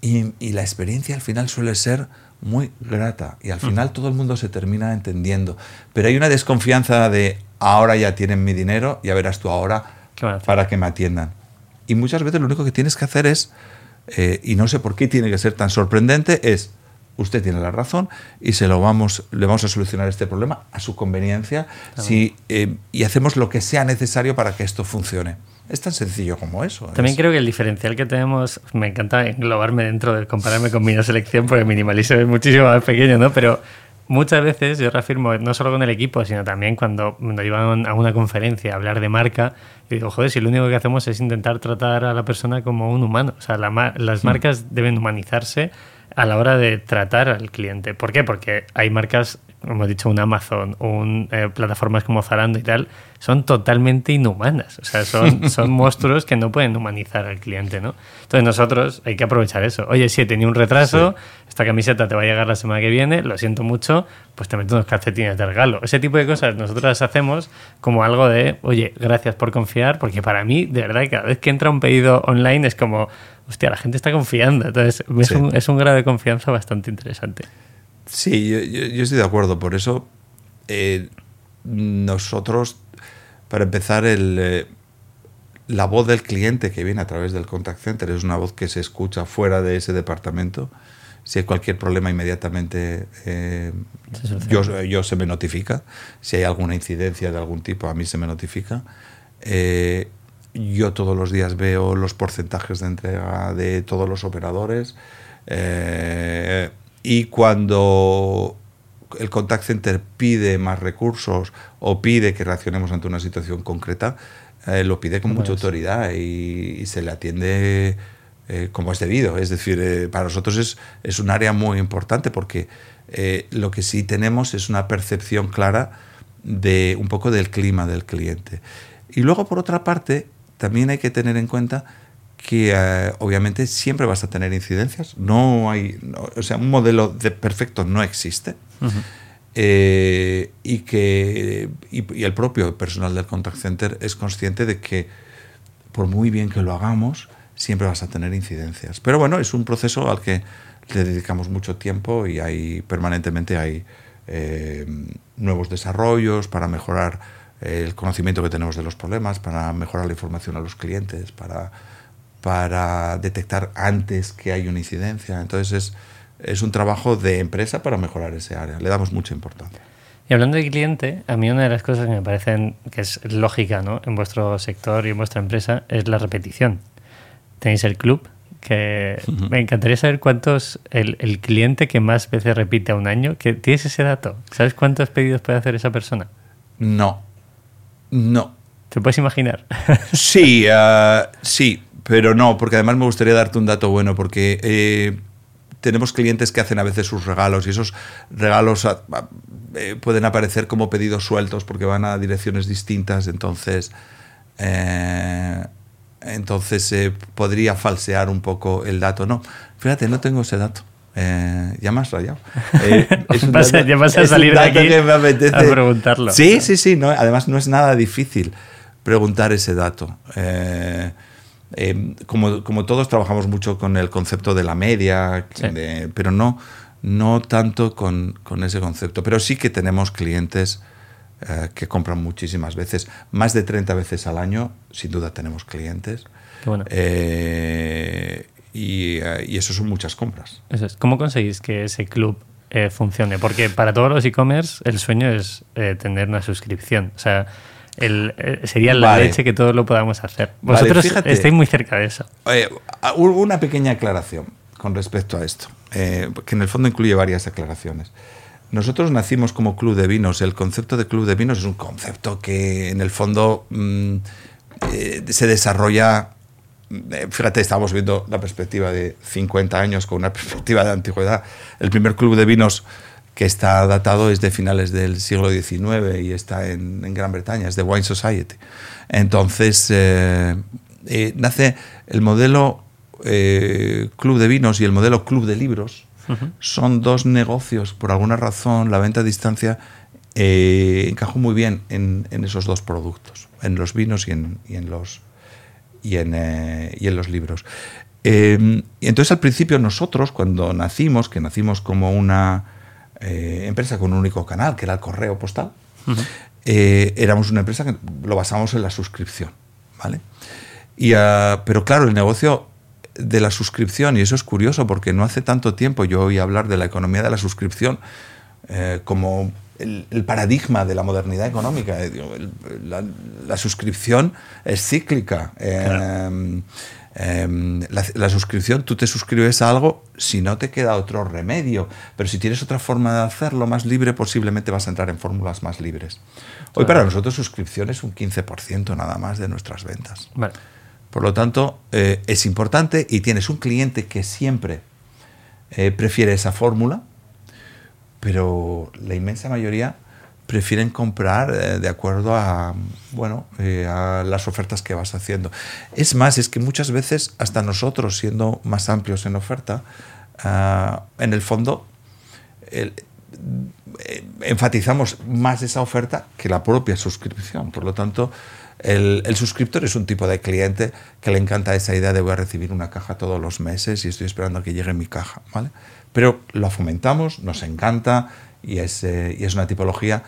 y, la experiencia al final suele ser muy grata y al final todo el mundo se termina entendiendo. Pero hay una desconfianza de ahora ya tienen mi dinero, ya verás tú ahora para que me atiendan. Y muchas veces lo único que tienes que hacer es, eh, y no sé por qué tiene que ser tan sorprendente, es usted tiene la razón y se lo vamos, le vamos a solucionar este problema a su conveniencia si, eh, y hacemos lo que sea necesario para que esto funcione. Es tan sencillo como eso. También creo que el diferencial que tenemos, me encanta englobarme dentro de compararme con mi selección porque minimalismo es muchísimo más pequeño, ¿no? Pero muchas veces yo reafirmo, no solo con el equipo, sino también cuando nos llevan a una conferencia a hablar de marca, y digo, joder, si lo único que hacemos es intentar tratar a la persona como un humano. O sea, las marcas deben humanizarse a la hora de tratar al cliente. ¿Por qué? Porque hay marcas, como hemos dicho, un Amazon, un, eh, plataformas como Zalando y tal, son totalmente inhumanas. O sea, son, son monstruos que no pueden humanizar al cliente, ¿no? Entonces nosotros hay que aprovechar eso. Oye, si he tenido un retraso, esta camiseta te va a llegar la semana que viene, lo siento mucho, pues te meto unos calcetines de regalo. Ese tipo de cosas nosotros las hacemos como algo de, oye, gracias por confiar, porque para mí, de verdad, cada vez que entra un pedido online es como, hostia, la gente está confiando. Entonces, es, un, es un grado de confianza bastante interesante. Sí, yo, yo, estoy de acuerdo. Por eso, eh, nosotros para empezar, el, eh, la voz del cliente que viene a través del contact center es una voz que se escucha fuera de ese departamento. Si hay cualquier problema, inmediatamente eh, yo, yo, se me notifica. Si hay alguna incidencia de algún tipo, a mí se me notifica. Eh, yo todos los días veo los porcentajes de entrega de todos los operadores. y cuando el contact center pide más recursos o pide que reaccionemos ante una situación concreta, eh, lo pide con mucha autoridad y, se le atiende eh, como es debido. Es decir, eh, para nosotros es, es, un área muy importante porque lo que sí tenemos es una percepción clara de un poco del clima del cliente. Y luego, por otra parte, también hay que tener en cuenta que obviamente siempre vas a tener incidencias. No hay, o sea, un modelo de perfecto no existe. Eh, y que y, el propio personal del contact center es consciente de que por muy bien que lo hagamos, siempre vas a tener incidencias. Pero bueno, es un proceso al que le dedicamos mucho tiempo y hay permanentemente hay eh, nuevos desarrollos para mejorar el conocimiento que tenemos de los problemas, para mejorar la información a los clientes, para, para detectar antes que hay una incidencia. Entonces es, es un trabajo de empresa para mejorar ese área. Le damos mucha importancia. Y hablando de cliente, a mí una de las cosas que me parecen que es lógica ¿no? en vuestro sector y en vuestra empresa es la repetición. Tenéis el club, que me encantaría saber cuántos, el, el, cliente que más veces repite a un año, que ¿tienes ese dato? ¿Sabes cuántos pedidos puede hacer esa persona? No, no. ¿Te puedes imaginar? sí, uh, sí, pero no, porque además me gustaría darte un dato bueno, porque... Eh, tenemos clientes que hacen a veces sus regalos y esos regalos eh, pueden aparecer como pedidos sueltos porque van a direcciones distintas, entonces, eh, entonces eh, podría falsear un poco el dato. No, fíjate, no tengo ese dato. Ya me has rayado. ya vas a salir de aquí a preguntarlo. Sí, sí, sí. No, además, no es nada difícil preguntar ese dato. Eh, como, como, todos trabajamos mucho con el concepto de la media, pero no, no tanto con, con, ese concepto. Pero sí que tenemos clientes eh, que compran muchísimas veces, más de 30 veces al año, sin duda tenemos clientes. Eh, y, y, eso son muchas compras. Eso es. ¿Cómo conseguís que ese club funcione? Porque para todos los e-commerce el sueño es tener una suscripción. O sea, el, eh, sería la leche que todos lo podamos hacer. Vosotros estáis muy cerca de eso. una pequeña aclaración con respecto a esto, eh, que en el fondo incluye varias aclaraciones. nosotros nacimos como club de vinos. El concepto de club de vinos es un concepto que en el fondo mm, eh, se desarrolla. Eh, Fíjate, estamos viendo la perspectiva de 50 años con una perspectiva de antigüedad. El primer club de vinos que está datado es de finales del siglo XIX y está en, en Gran Bretaña, es de Wine Society. Entonces, eh, eh, nace el modelo eh, club de vinos y el modelo club de libros. Son dos negocios, por alguna razón, la venta a distancia encajó muy bien en, en esos dos productos, en los vinos y en, y en los, y en, eh, y en los libros. Eh, y entonces al principio nosotros, cuando nacimos, que nacimos como una eh, empresa con un único canal, que era el correo postal, eh, éramos una empresa que lo basamos en la suscripción, ¿vale? Y, ah, pero claro, el negocio de la suscripción, y eso es curioso porque no hace tanto tiempo yo oí hablar de la economía de la suscripción eh, como el, el paradigma de la modernidad económica. Eh, el- la, la suscripción es cíclica. Eh, eh, la, la suscripción, tú te suscribes a algo si no te queda otro remedio, pero si tienes otra forma de hacerlo más libre, posiblemente vas a entrar en fórmulas más libres. Hoy para nosotros suscripción es un 15% nada más de nuestras ventas. Vale. Por lo tanto, eh, es importante y tienes un cliente que siempre eh, prefiere esa fórmula, pero la inmensa mayoría prefieren comprar eh, de acuerdo a, bueno, eh, a las ofertas que vas haciendo. Es más, es que muchas veces, hasta nosotros, siendo más amplios en oferta, ah, en el fondo, el- eh, enfatizamos más esa oferta que la propia suscripción. Por lo tanto, el, el suscriptor es un tipo de cliente que le encanta esa idea de voy a recibir una caja todos los meses y estoy esperando a que llegue mi caja. ¿vale? Pero lo fomentamos, nos encanta y es, eh, y es una tipología,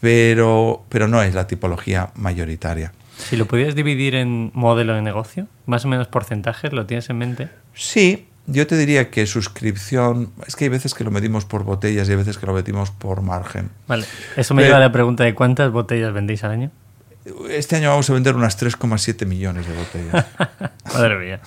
pero, pero no es la tipología mayoritaria. Si lo pudieras dividir en modelo de negocio, más o menos porcentajes, ¿lo tienes en mente? Sí, yo te diría que suscripción, es que hay veces que lo medimos por botellas y hay veces que lo medimos por margen. Vale. Eso me lleva a la pregunta de cuántas botellas vendéis al año. Este año vamos a vender unas 3,7 millones de botellas. Madre mía.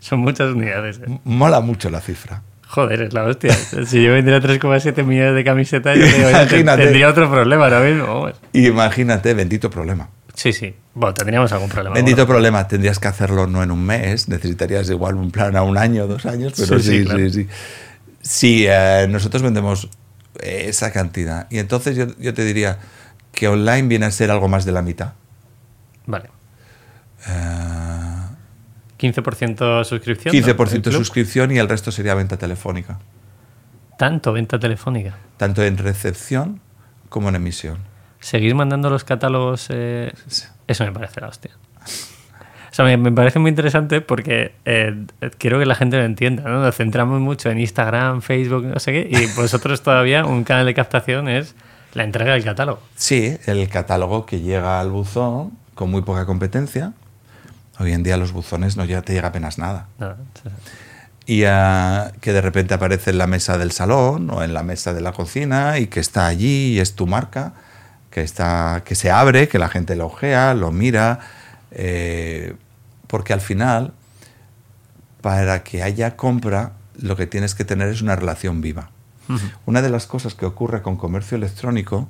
Son muchas unidades. ¿eh? Mola mucho la cifra. Joder, es la hostia. Si yo vendiera 3,7 millones de camisetas, yo digo, tendría otro problema ahora mismo. vamos. Imagínate, bendito problema. Sí, sí. Bueno, tendríamos algún problema. Bendito problema, tendrías que hacerlo no en un mes, necesitarías igual un plan a un año, dos años, pero Sí, sí, sí, claro. sí. Sí, eh, nosotros vendemos esa cantidad. Y entonces yo, yo te diría que online viene a ser algo más de la mitad. Vale. Eh, 15% suscripción. ¿no? 15% ¿El club? suscripción y el resto sería venta telefónica, Tanto, venta telefónica. tanto en recepción como en emisión. ¿Seguir mandando los catálogos? eh, Eso me parece la hostia. O sea, me, me parece muy interesante porque eh, quiero que la gente lo entienda, ¿no? Nos centramos mucho en Instagram, Facebook, no sé qué, y vosotros todavía un canal de captación es la entrega del catálogo. Sí, el catálogo que llega al buzón con muy poca competencia. Hoy en día los buzones no ya te llega apenas nada. Nada, Y ah, que de repente aparece en la mesa del salón o en la mesa de la cocina y que está allí y es tu marca, que, está, que se abre, que la gente lo ojea, lo mira, eh, porque al final, para que haya compra, lo que tienes que tener es una relación viva. Una de las cosas que ocurre con comercio electrónico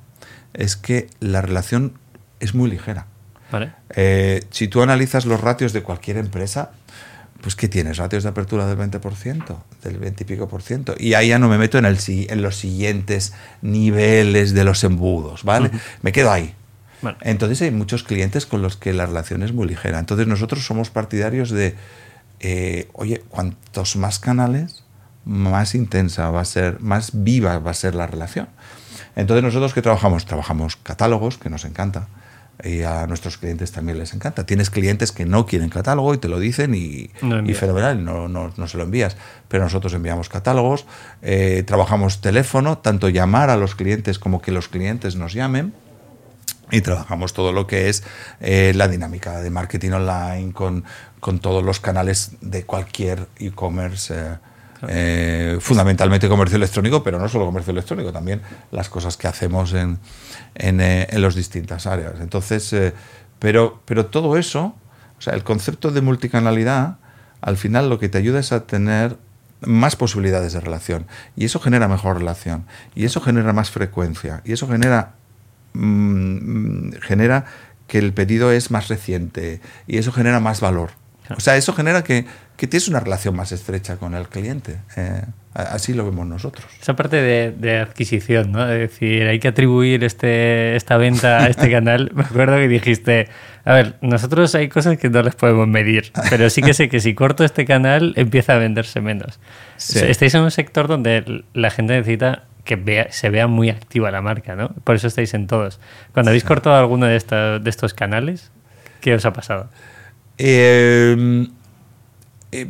es que la relación es muy ligera. ¿Vale? Eh, si tú analizas los ratios de cualquier empresa, pues ¿qué tienes? Ratios de apertura del 20%, del 20 y pico por ciento. Y ahí ya no me meto en, el, en los siguientes niveles de los embudos, ¿vale? Me quedo ahí. Vale. Entonces hay muchos clientes con los que la relación es muy ligera. Entonces nosotros somos partidarios de, eh, oye, cuantos más canales, más intensa va a ser, más viva va a ser la relación. Entonces nosotros que trabajamos, trabajamos catálogos, que nos encanta, y a nuestros clientes también les encanta. Tienes clientes que no quieren catálogo y te lo dicen y, No y fenomenal, no, no, no se lo envías. Pero nosotros enviamos catálogos, eh, trabajamos teléfono, tanto llamar a los clientes como que los clientes nos llamen y trabajamos todo lo que es eh, la dinámica de marketing online con, con todos los canales de cualquier e-commerce. eh, eh, fundamentalmente comercio electrónico, pero no solo comercio electrónico, también las cosas que hacemos en, en, eh, las distintas áreas. Entonces, eh, pero, pero todo eso, o sea, el concepto de multicanalidad, al final lo que te ayuda es a tener más posibilidades de relación. Y eso genera mejor relación. Y eso genera más frecuencia. Y eso genera, mm, genera que el pedido es más reciente. Y eso genera más valor. O sea, eso genera que, que tienes una relación más estrecha con el cliente. Eh, así lo vemos nosotros. Esa parte de, de, adquisición, ¿no? Es decir, hay que atribuir este, esta venta a este canal. Me acuerdo que dijiste, a ver, nosotros hay cosas que no les podemos medir, pero sí que sé que si corto este canal empieza a venderse menos. Sí. Estáis en un sector donde la gente necesita que vea, se vea muy activa la marca, ¿no? Por eso estáis en todos. Cuando habéis cortado alguno de, esta, de estos canales, ¿qué os ha pasado? Eh, eh,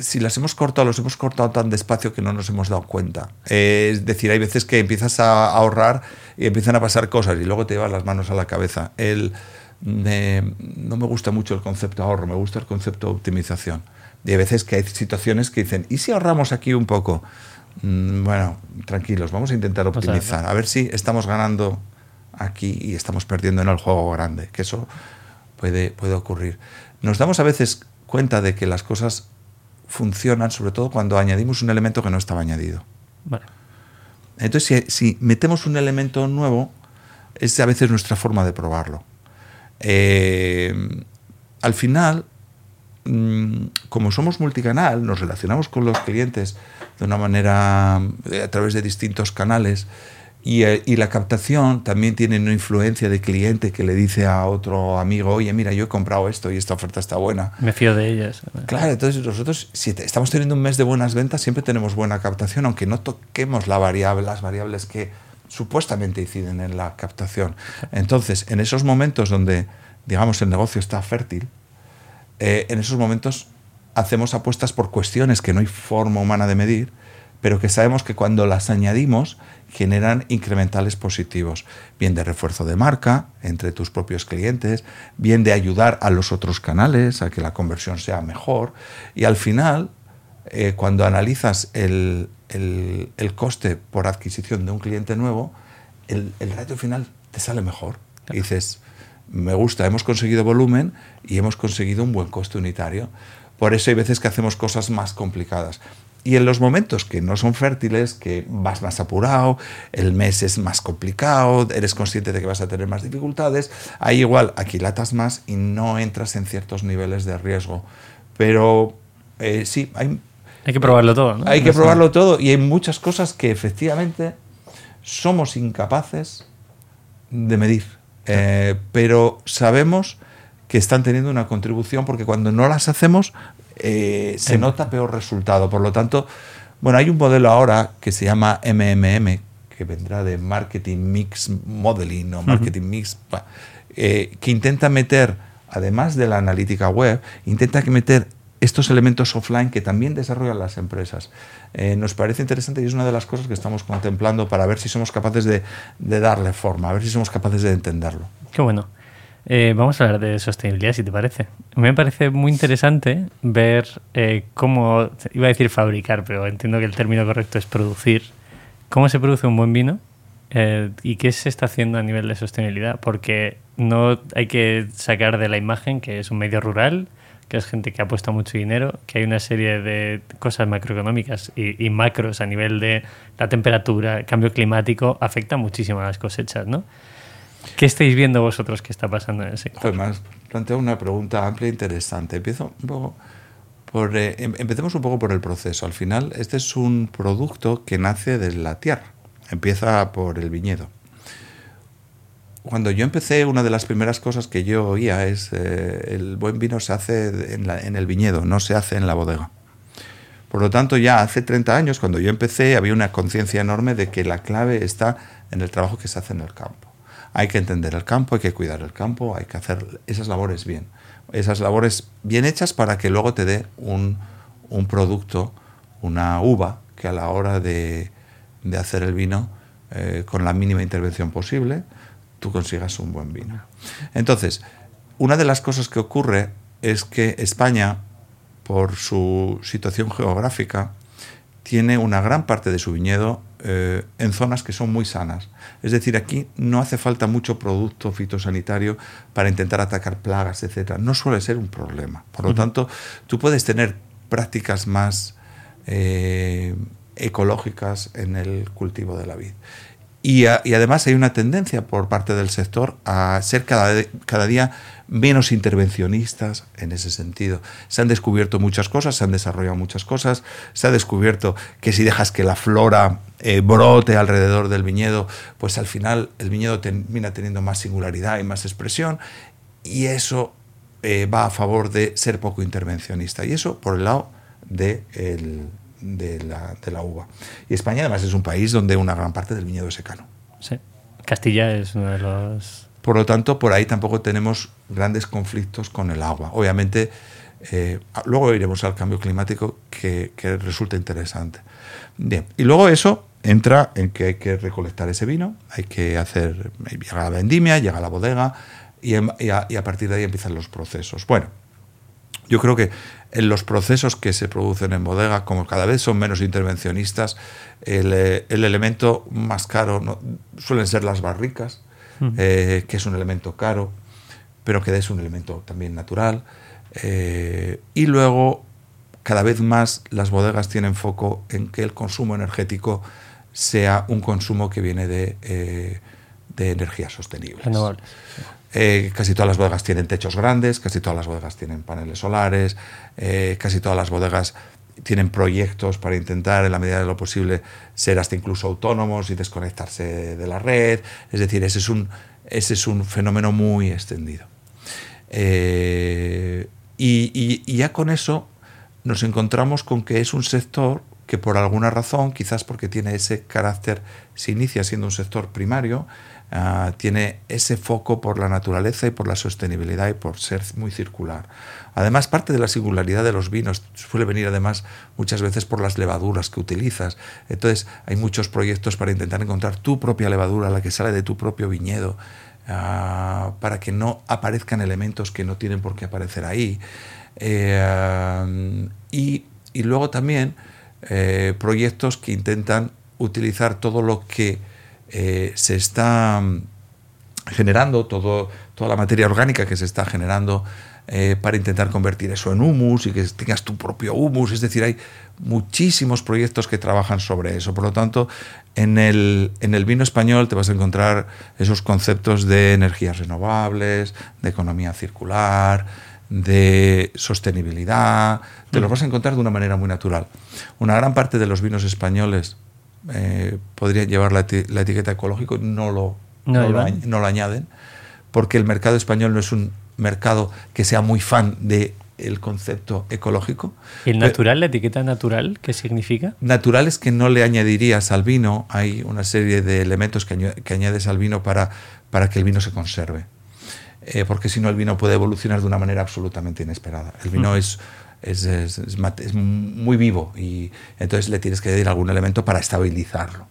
si las hemos cortado, los hemos cortado tan despacio que no nos hemos dado cuenta. Eh, es decir, hay veces que empiezas a ahorrar y empiezan a pasar cosas y luego te llevas las manos a la cabeza. El, no me gusta mucho el concepto ahorro, me gusta el concepto optimización. Y hay veces que hay situaciones que dicen, ¿y si ahorramos aquí un poco? Mm, bueno, tranquilos, vamos a intentar optimizar. A ver si estamos ganando aquí y estamos perdiendo en el juego grande, que eso puede, puede ocurrir. Nos damos a veces cuenta de que las cosas funcionan, sobre todo cuando añadimos un elemento que no estaba añadido. Vale. Entonces, si, si, metemos un elemento nuevo, es a veces nuestra forma de probarlo. Eh, al final, mmm, como somos multicanal, nos relacionamos con los clientes de una manera a través de distintos canales. Y, eh, y, la captación también tiene una influencia de cliente que le dice a otro amigo, oye, mira, yo he comprado esto y esta oferta está buena. Me fío de ellas. Claro, entonces nosotros, si estamos teniendo un mes de buenas ventas, siempre tenemos buena captación, aunque no toquemos la variable, las variables que supuestamente inciden en la captación. Entonces, en esos momentos donde, digamos, el negocio está fértil, eh, en esos momentos hacemos apuestas por cuestiones que no hay forma humana de medir, pero que sabemos que cuando las añadimos generan incrementales positivos, bien de refuerzo de marca entre tus propios clientes, bien de ayudar a los otros canales a que la conversión sea mejor y al final, eh, cuando analizas el, el, el, coste por adquisición de un cliente nuevo, el, el ratio final te sale mejor. Claro. Y dices, me gusta, hemos conseguido volumen y hemos conseguido un buen coste unitario. Por eso hay veces que hacemos cosas más complicadas. Y en los momentos que no son fértiles, que vas más apurado, el mes es más complicado, eres consciente de que vas a tener más dificultades, ahí igual aquilatas más y no entras en ciertos niveles de riesgo. Pero eh, sí, hay, hay que probarlo todo. ¿no? Hay que probarlo todo y hay muchas cosas que efectivamente somos incapaces de medir. Eh, pero sabemos que están teniendo una contribución porque cuando no las hacemos eh, se nota peor resultado. Por lo tanto, bueno, hay un modelo ahora que se llama MMM, que vendrá de Marketing Mix Modeling o Marketing uh -huh. Mix, eh, que intenta meter, además de la analítica web, intenta meter estos elementos offline que también desarrollan las empresas. Eh, nos parece interesante y es una de las cosas que estamos contemplando para ver si somos capaces de, de darle forma, a ver si somos capaces de entenderlo. Qué bueno. Eh, vamos a hablar de sostenibilidad, si te parece. Me parece muy interesante ver eh, cómo, iba a decir fabricar, pero entiendo que el término correcto es producir, cómo se produce un buen vino eh, y qué se está haciendo a nivel de sostenibilidad, porque no hay que sacar de la imagen que es un medio rural, que es gente que ha puesto mucho dinero, que hay una serie de cosas macroeconómicas y, y macros a nivel de la temperatura, cambio climático, afecta muchísimo a las cosechas, ¿no? ¿Qué estáis viendo vosotros que está pasando en el sector? Además, planteo una pregunta amplia e interesante. Empiezo un poco por, eh, empecemos un poco por el proceso. Al final, este es un producto que nace de la tierra. Empieza por el viñedo. Cuando yo empecé, una de las primeras cosas que yo oía es eh, el buen vino se hace en el viñedo, no se hace en la bodega. Por lo tanto, ya hace 30 años, cuando yo empecé, había una conciencia enorme de que la clave está en el trabajo que se hace en el campo hay que entender el campo, hay que cuidar el campo, hay que hacer esas labores bien. Esas labores bien hechas para que luego te dé un, producto, una uva, que a la hora de, de hacer el vino, eh, con la mínima intervención posible, tú consigas un buen vino. Entonces, una de las cosas que ocurre es que España, por su situación geográfica, tiene una gran parte de su viñedo eh, en zonas que son muy sanas. Es decir, aquí no hace falta mucho producto fitosanitario para intentar atacar plagas, etc. No suele ser un problema. Por lo uh -huh. tanto, tú puedes tener prácticas más eh, ecológicas en el cultivo de la vid. Y, además hay una tendencia por parte del sector a ser cada, cada día menos intervencionistas en ese sentido. Se han descubierto muchas cosas, se han desarrollado muchas cosas, se ha descubierto que si dejas que la flora eh, brote alrededor del viñedo, pues al final el viñedo termina teniendo más singularidad y más expresión y eso eh, va a favor de ser poco intervencionista. Y eso por el lado de el, de la, de la, uva. Y España además es un país donde una gran parte del viñedo es secano. Sí. Castilla es uno de los... Por lo tanto, por ahí tampoco tenemos grandes conflictos con el agua. Obviamente, eh, luego iremos al cambio climático que, que, resulta interesante. Bien, y luego eso entra en que hay que recolectar ese vino, hay que hacer, llega la vendimia, llega a la bodega y, y, a, y a partir de ahí empiezan los procesos. Bueno, yo creo que en los procesos que se producen en bodega, como cada vez son menos intervencionistas, el, eh, elemento más caro suelen ser las barricas, eh, que es un elemento caro, pero que es un elemento también natural. Eh, y luego, cada vez más las bodegas tienen foco en que el consumo energético sea un consumo que viene de, de energías sostenibles. Eh, casi todas las bodegas tienen techos grandes, casi todas las bodegas tienen paneles solares, eh, casi todas las bodegas tienen proyectos para intentar, en la medida de lo posible, ser hasta incluso autónomos y desconectarse de la red. Es decir, ese es un, ese es un fenómeno muy extendido. Eh, y, ya con eso nos encontramos con que es un sector que por alguna razón, quizás porque tiene ese carácter, se inicia siendo un sector primario, Ah, tiene ese foco por la naturaleza y por la sostenibilidad y por ser muy circular. Además, parte de la singularidad de los vinos suele venir además muchas veces por las levaduras que utilizas. Entonces, hay muchos proyectos para intentar encontrar tu propia levadura, la que sale de tu propio viñedo, ah, para que no aparezcan elementos que no tienen por qué aparecer ahí. Eh, y, luego también eh, proyectos que intentan utilizar todo lo que eh, se está mm, generando, todo, toda la materia orgánica que se está generando eh, para intentar convertir eso en humus y que tengas tu propio humus. Es decir, hay muchísimos proyectos que trabajan sobre eso. Por lo tanto, en el, en el vino español te vas a encontrar esos conceptos de energías renovables, de economía circular, de sostenibilidad, te los mm. vas a encontrar de una manera muy natural. Una gran parte de los vinos españoles eh, podrían llevar la, etiqueta ecológico, no lo, no, lo, añaden, porque el mercado español no es un mercado que sea muy fan de el concepto ecológico. ¿Y el natural, la etiqueta natural, qué significa? Natural es que no le añadirías al vino, hay una serie de elementos que, añades al vino para, para que el vino se conserve. Eh, porque si no el vino puede evolucionar de una manera absolutamente inesperada. El vino es es, es, muy vivo y entonces le tienes que añadir algún elemento para estabilizarlo.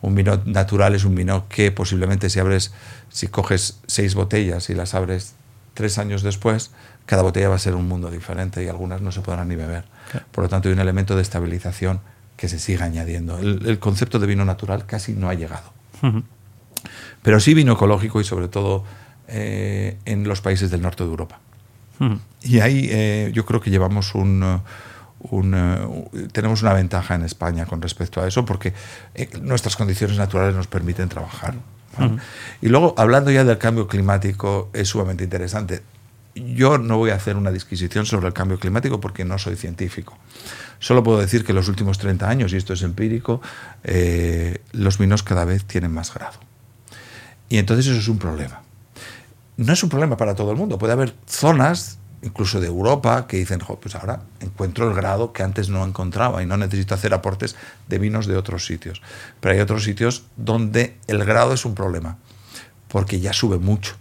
Un vino natural es un vino que posiblemente si abres, si coges seis botellas y las abres tres años después, cada botella va a ser un mundo diferente y algunas no se podrán ni beber. Por lo tanto, hay un elemento de estabilización que se sigue añadiendo. El, concepto de vino natural casi no ha llegado. Pero sí vino ecológico y sobre todo eh, en los países del norte de Europa. Y ahí eh, yo creo que llevamos un, eh, tenemos una ventaja en España con respecto a eso porque eh, nuestras condiciones naturales nos permiten trabajar. Y luego, hablando ya del cambio climático, es sumamente interesante. Yo no voy a hacer una disquisición sobre el cambio climático porque no soy científico. Solo puedo decir que en los últimos 30 años, y esto es empírico, los vinos cada vez tienen más grado. Y entonces eso es un problema no es un problema para todo el mundo. Puede haber zonas, incluso de Europa, que dicen, pues ahora encuentro el grado que antes no encontraba y no necesito hacer aportes de vinos de otros sitios. Pero hay otros sitios donde el grado es un problema, porque ya sube mucho.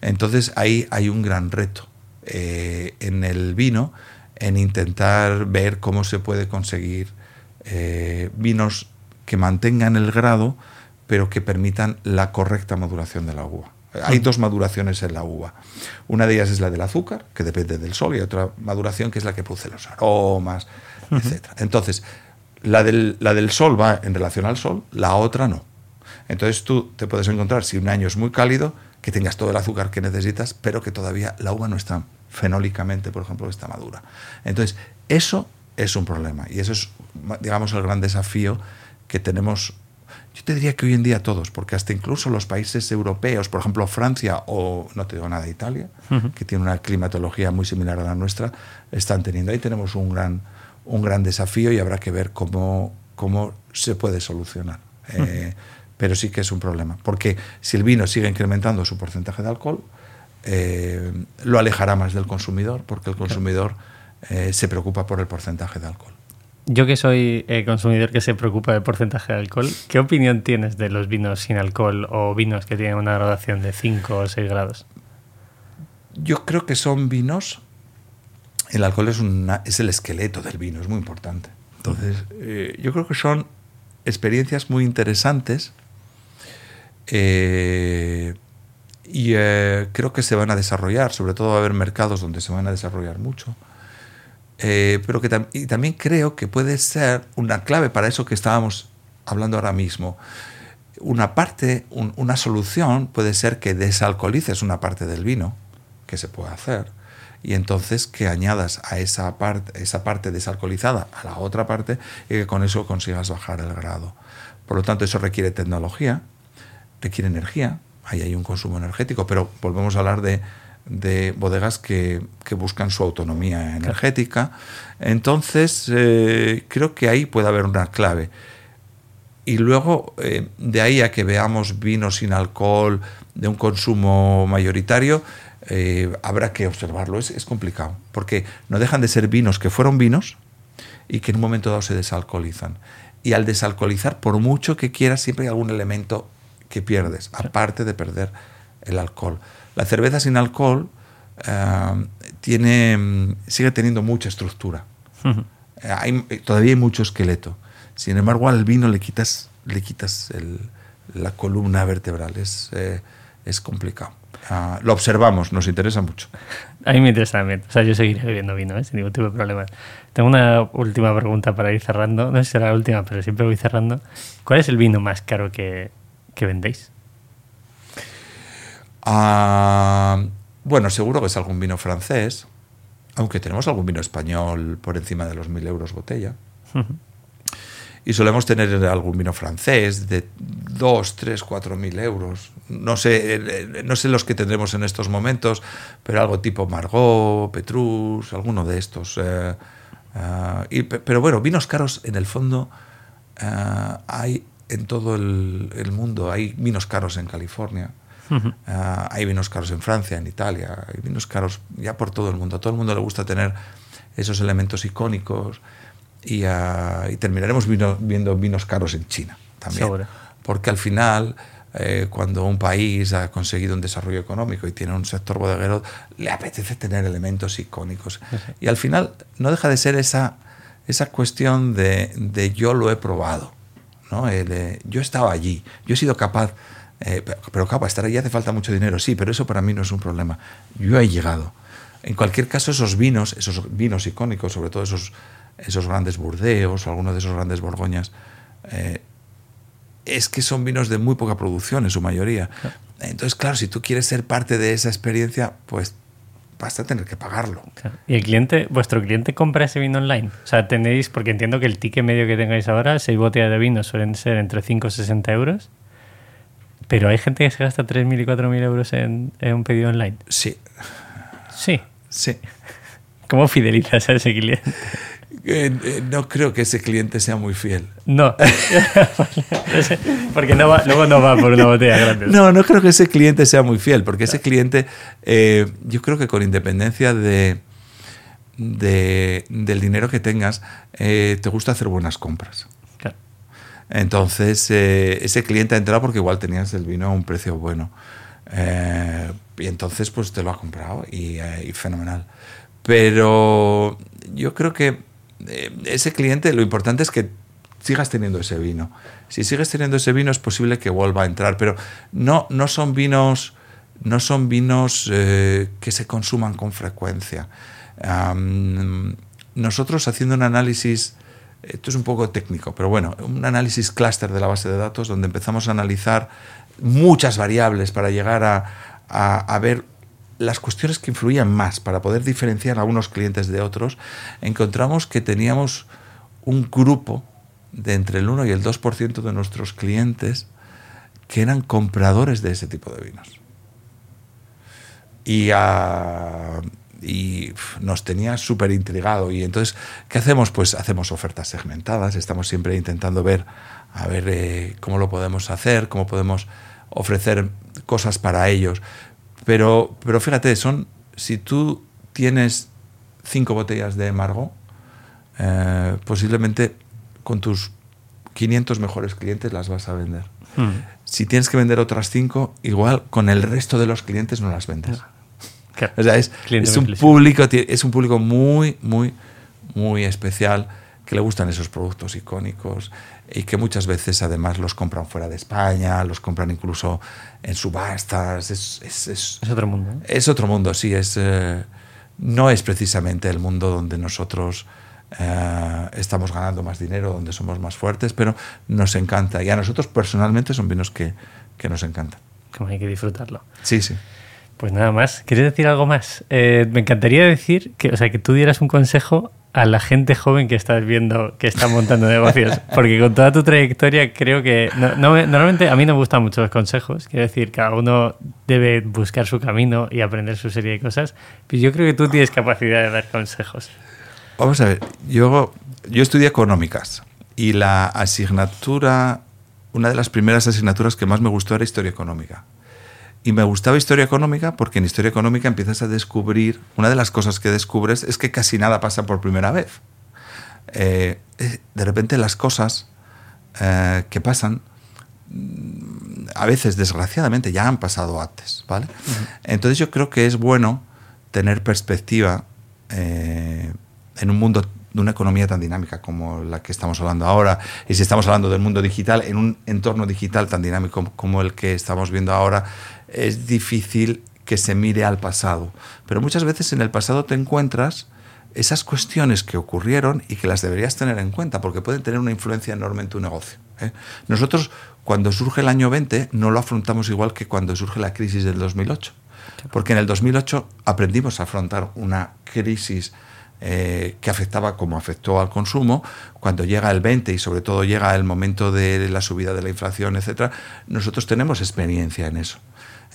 Entonces ahí hay un gran reto eh, en el vino, en intentar ver cómo se puede conseguir eh, vinos que mantengan el grado, pero que permitan la correcta maduración de la uva. Hay dos maduraciones en la uva. Una de ellas es la del azúcar, que depende del sol, y otra maduración que es la que produce los aromas, etc. Entonces, la del, la del sol va en relación al sol, la otra no. Entonces tú te puedes encontrar, si un año es muy cálido, que tengas todo el azúcar que necesitas, pero que todavía la uva no está fenólicamente, por ejemplo, está madura. Entonces, eso es un problema. Y eso es, digamos, el gran desafío que tenemos. Yo te diría que hoy en día todos, porque hasta incluso los países europeos, por ejemplo Francia o, no te digo nada, Italia, que tiene una climatología muy similar a la nuestra, están teniendo. Ahí tenemos un gran, un gran desafío y habrá que ver cómo, cómo se puede solucionar. Eh, pero sí que es un problema, porque si el vino sigue incrementando su porcentaje de alcohol, eh, lo alejará más del consumidor, porque el consumidor eh, se preocupa por el porcentaje de alcohol. Yo que soy consumidor que se preocupa del porcentaje de alcohol, ¿qué opinión tienes de los vinos sin alcohol o vinos que tienen una graduación de 5 o 6 grados? Yo creo que son vinos, el alcohol es, el esqueleto del vino, es muy importante. Entonces, yo creo que son experiencias muy interesantes eh, y eh, creo que se van a desarrollar, sobre todo va a haber mercados donde se van a desarrollar mucho. Eh, pero que y también creo que puede ser una clave para eso que estábamos hablando ahora mismo. Una parte, una solución puede ser que desalcoholices una parte del vino, que se puede hacer, y entonces que añadas a esa parte, esa parte desalcoholizada a la otra parte y que con eso consigas bajar el grado. Por lo tanto, eso requiere tecnología, requiere energía, ahí hay un consumo energético, pero volvemos a hablar de, bodegas que, buscan su autonomía energética. Entonces, eh, creo que ahí puede haber una clave. Y luego, eh, de ahí a que veamos vinos sin alcohol, de un consumo mayoritario, eh, habrá que observarlo. Es, es, complicado, porque no dejan de ser vinos que fueron vinos y que en un momento dado se desalcoholizan. Y al desalcoholizar, por mucho que quieras, siempre hay algún elemento que pierdes, aparte de perder el alcohol. La cerveza sin alcohol eh, tiene, sigue teniendo mucha estructura. Eh, hay, todavía hay mucho esqueleto. Sin embargo, al vino le quitas, le quitas la columna vertebral. Es, eh, es complicado. Ah, lo observamos, nos interesa mucho. A mí me interesa también. O sea, yo seguiré bebiendo vino, sin ningún tipo de problema. Tengo una última pregunta para ir cerrando. No sé si será la última, pero siempre voy cerrando. ¿Cuál es el vino más caro que, que vendéis? Ah, bueno, seguro que es algún vino francés, aunque tenemos algún vino español por encima de los mil euros botella. Y solemos tener algún vino francés de 2, 3, 4 mil euros. No sé, no sé los que tendremos en estos momentos, pero algo tipo Margot, Petrus, alguno de estos. Eh, eh, pero bueno, vinos caros en el fondo eh, hay en todo el, mundo. Hay vinos caros en California, ah, hay vinos caros en Francia, en Italia, hay vinos caros ya por todo el mundo. A todo el mundo le gusta tener esos elementos icónicos y, ah, terminaremos viendo vinos caros en China también. Porque al final, eh, cuando un país ha conseguido un desarrollo económico y tiene un sector bodeguero, le apetece tener elementos icónicos. Y al final no deja de ser esa, esa cuestión de, de yo lo he probado. ¿no? yo estaba allí, yo he sido capaz, eh, pero, capaz, estar allí hace falta mucho dinero, sí, pero eso para mí no es un problema. Yo he llegado. En cualquier caso, esos vinos, esos vinos icónicos, sobre todo esos, esos grandes burdeos o algunos de esos grandes borgoñas, eh, es que son vinos de muy poca producción en su mayoría. Entonces, claro, si tú quieres ser parte de esa experiencia, pues vas a tener que pagarlo. ¿Y el cliente, vuestro cliente compra ese vino online? O sea, tenéis, porque entiendo que el ticket medio que tengáis ahora, seis botellas de vino suelen ser entre 5 y 60 euros, pero hay gente que se gasta 3.000 y 4.000 euros en, en, un pedido online. Sí. Sí. Sí. ¿Cómo fidelizas a ese cliente? Eh, no creo que ese cliente sea muy fiel. No, porque no va, luego no va por una botella grande. No, no creo que ese cliente sea muy fiel, porque ese cliente, eh, yo creo que con independencia de, del dinero que tengas, eh, te gusta hacer buenas compras. Entonces, ese cliente ha entrado porque igual tenías el vino a un precio bueno. y entonces, pues te lo ha comprado y fenomenal. Pero yo creo que eh, ese cliente lo importante es que sigas teniendo ese vino. Si sigues teniendo ese vino es posible que vuelva a entrar, pero no, no son vinos, no son vinos eh, que se consuman con frecuencia. nosotros haciendo un análisis, esto es un poco técnico, pero bueno, un análisis clúster de la base de datos donde empezamos a analizar muchas variables para llegar a, a ver las cuestiones que influían más para poder diferenciar a unos clientes de otros, encontramos que teníamos un grupo de entre el 1 y el 2% de nuestros clientes que eran compradores de ese tipo de vinos. Y, ah, y nos tenía súper intrigado. Y entonces, ¿qué hacemos? Pues hacemos ofertas segmentadas, estamos siempre intentando ver, a ver eh, cómo lo podemos hacer, cómo podemos ofrecer cosas para ellos. Pero, pero fíjate, son, si tú tienes cinco botellas de Margot, eh, posiblemente con tus 500 mejores clientes las vas a vender. Hmm. Si tienes que vender otras cinco, igual con el resto de los clientes no las vendes. Claro. O sea, es, es un público, es un público muy, muy, muy especial que le gustan esos productos icónicos y que muchas veces además los compran fuera de España, los compran incluso en subastas. Es, es, es- Es otro mundo. ¿eh? es otro mundo, sí. Es, eh, no es precisamente el mundo donde nosotros eh, estamos ganando más dinero, donde somos más fuertes, pero nos encanta. Y a nosotros personalmente son vinos que, que nos encantan. Como hay que disfrutarlo. Sí, sí. Pues nada más. ¿Quieres decir algo más? Eh, me encantaría decir que, o sea, que tú dieras un consejo a la gente joven que estás viendo que está montando negocios. Porque con toda tu trayectoria creo que... no- no me- normalmente a mí no me gustan mucho los consejos. Quiero decir, cada uno debe buscar su camino y aprender su serie de cosas. Pero yo creo que tú tienes capacidad de dar consejos. Vamos a ver, yo, yo estudié económicas y la asignatura, una de las primeras asignaturas que más me gustó era historia económica. Y me gustaba historia económica porque en historia económica empiezas a descubrir, una de las cosas que descubres es que casi nada pasa por primera vez. Eh, eh, de repente las cosas eh, que pasan, mm, a veces desgraciadamente ya han pasado antes, ¿vale? Entonces yo creo que es bueno tener perspectiva eh, en un mundo de una economía tan dinámica como la que estamos hablando ahora, y si estamos hablando del mundo digital, en un entorno digital tan dinámico como el que estamos viendo ahora, es difícil que se mire al pasado. Pero muchas veces en el pasado te encuentras esas cuestiones que ocurrieron y que las deberías tener en cuenta, porque pueden tener una influencia enorme en tu negocio. ¿eh? Nosotros, cuando surge el año 20, no lo afrontamos igual que cuando surge la crisis del 2008. Porque en el 2008 aprendimos a afrontar una crisis eh, que afectaba como afectó al consumo, cuando llega el 20 y sobre todo llega el momento de la subida de la inflación, etcétera, nosotros tenemos experiencia en eso.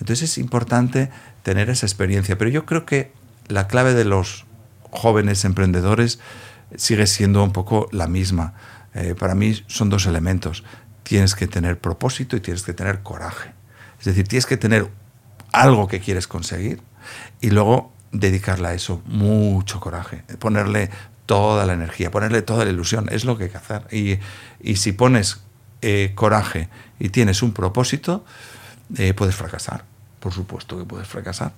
Entonces es importante tener esa experiencia, pero yo creo que la clave de los jóvenes emprendedores sigue siendo un poco la misma. Eh, para mí son dos elementos. Tienes que tener propósito y tienes que tener coraje. Es decir, tienes que tener algo que quieres conseguir y luego dedicarle a eso mucho coraje, ponerle toda la energía, ponerle toda la ilusión, es lo que hay que hacer. Y, si pones eh, coraje y tienes un propósito, eh, puedes fracasar, por supuesto que puedes fracasar,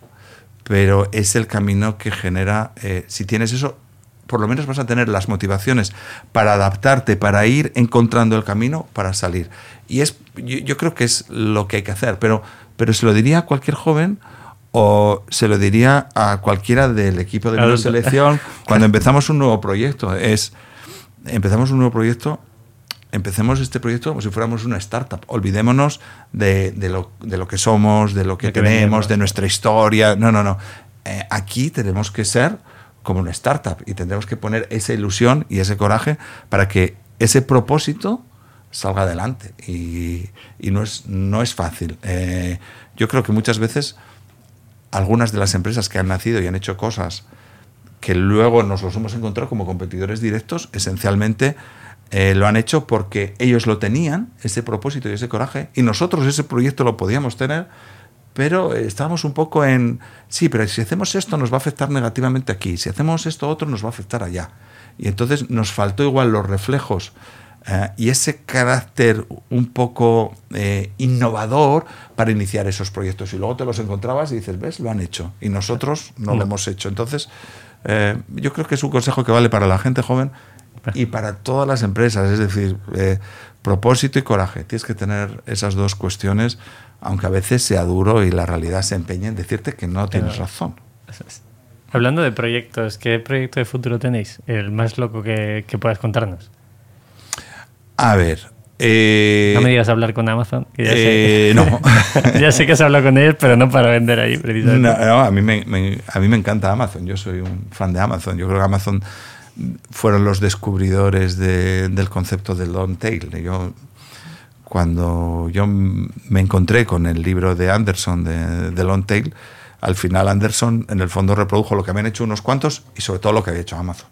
pero es el camino que genera, eh, si tienes eso, por lo menos vas a tener las motivaciones para adaptarte, para ir encontrando el camino, para salir. Y es, yo, yo creo que es lo que hay que hacer, pero, pero se lo diría a cualquier joven o se lo diría a cualquiera del equipo de Adulto. selección cuando empezamos un nuevo proyecto. Es, empezamos un nuevo proyecto, empecemos este proyecto como si fuéramos una startup. Olvidémonos de, de lo, de lo que somos, de lo que De tenemos, de nuestra historia. No, no, no. Eh, aquí tenemos que ser como una startup y tendremos que poner esa ilusión y ese coraje para que ese propósito salga adelante. Y, y no, es, no es fácil. Eh, yo creo que muchas veces algunas de las empresas que han nacido y han hecho cosas que luego nos los hemos encontrado como competidores directos, esencialmente eh, lo han hecho porque ellos lo tenían, ese propósito y ese coraje, y nosotros ese proyecto lo podíamos tener, pero eh, estábamos un poco en, sí, pero si hacemos esto nos va a afectar negativamente aquí, si hacemos esto otro nos va a afectar allá. Y entonces nos faltó igual los reflejos eh, y ese carácter un poco eh, innovador para iniciar esos proyectos. Y luego te los encontrabas y dices, ves, lo han hecho. Y nosotros no, No. lo hemos hecho. Entonces, yo creo que es un consejo que vale para la gente joven y para todas las empresas. Es decir, eh, propósito y coraje. Tienes que tener esas dos cuestiones, aunque a veces sea duro y la realidad se empeñe en decirte que no tienes Pero- razón. Hablando de proyectos, ¿qué proyecto de futuro tenéis? El más loco que, que puedas contarnos. A ver, Eh, no me digas hablar con Amazon. ya sé. no. ya sé que has hablado con ellos, pero no para vender ahí, precisamente. No, a, mí me, a mí me encanta Amazon. Yo soy un fan de Amazon. Yo creo que Amazon fueron los descubridores del concepto de long tail. Yo, cuando yo me encontré con el libro de Anderson de, de long tail, al final Anderson en el fondo reprodujo lo que habían hecho unos cuantos y sobre todo lo que había hecho Amazon.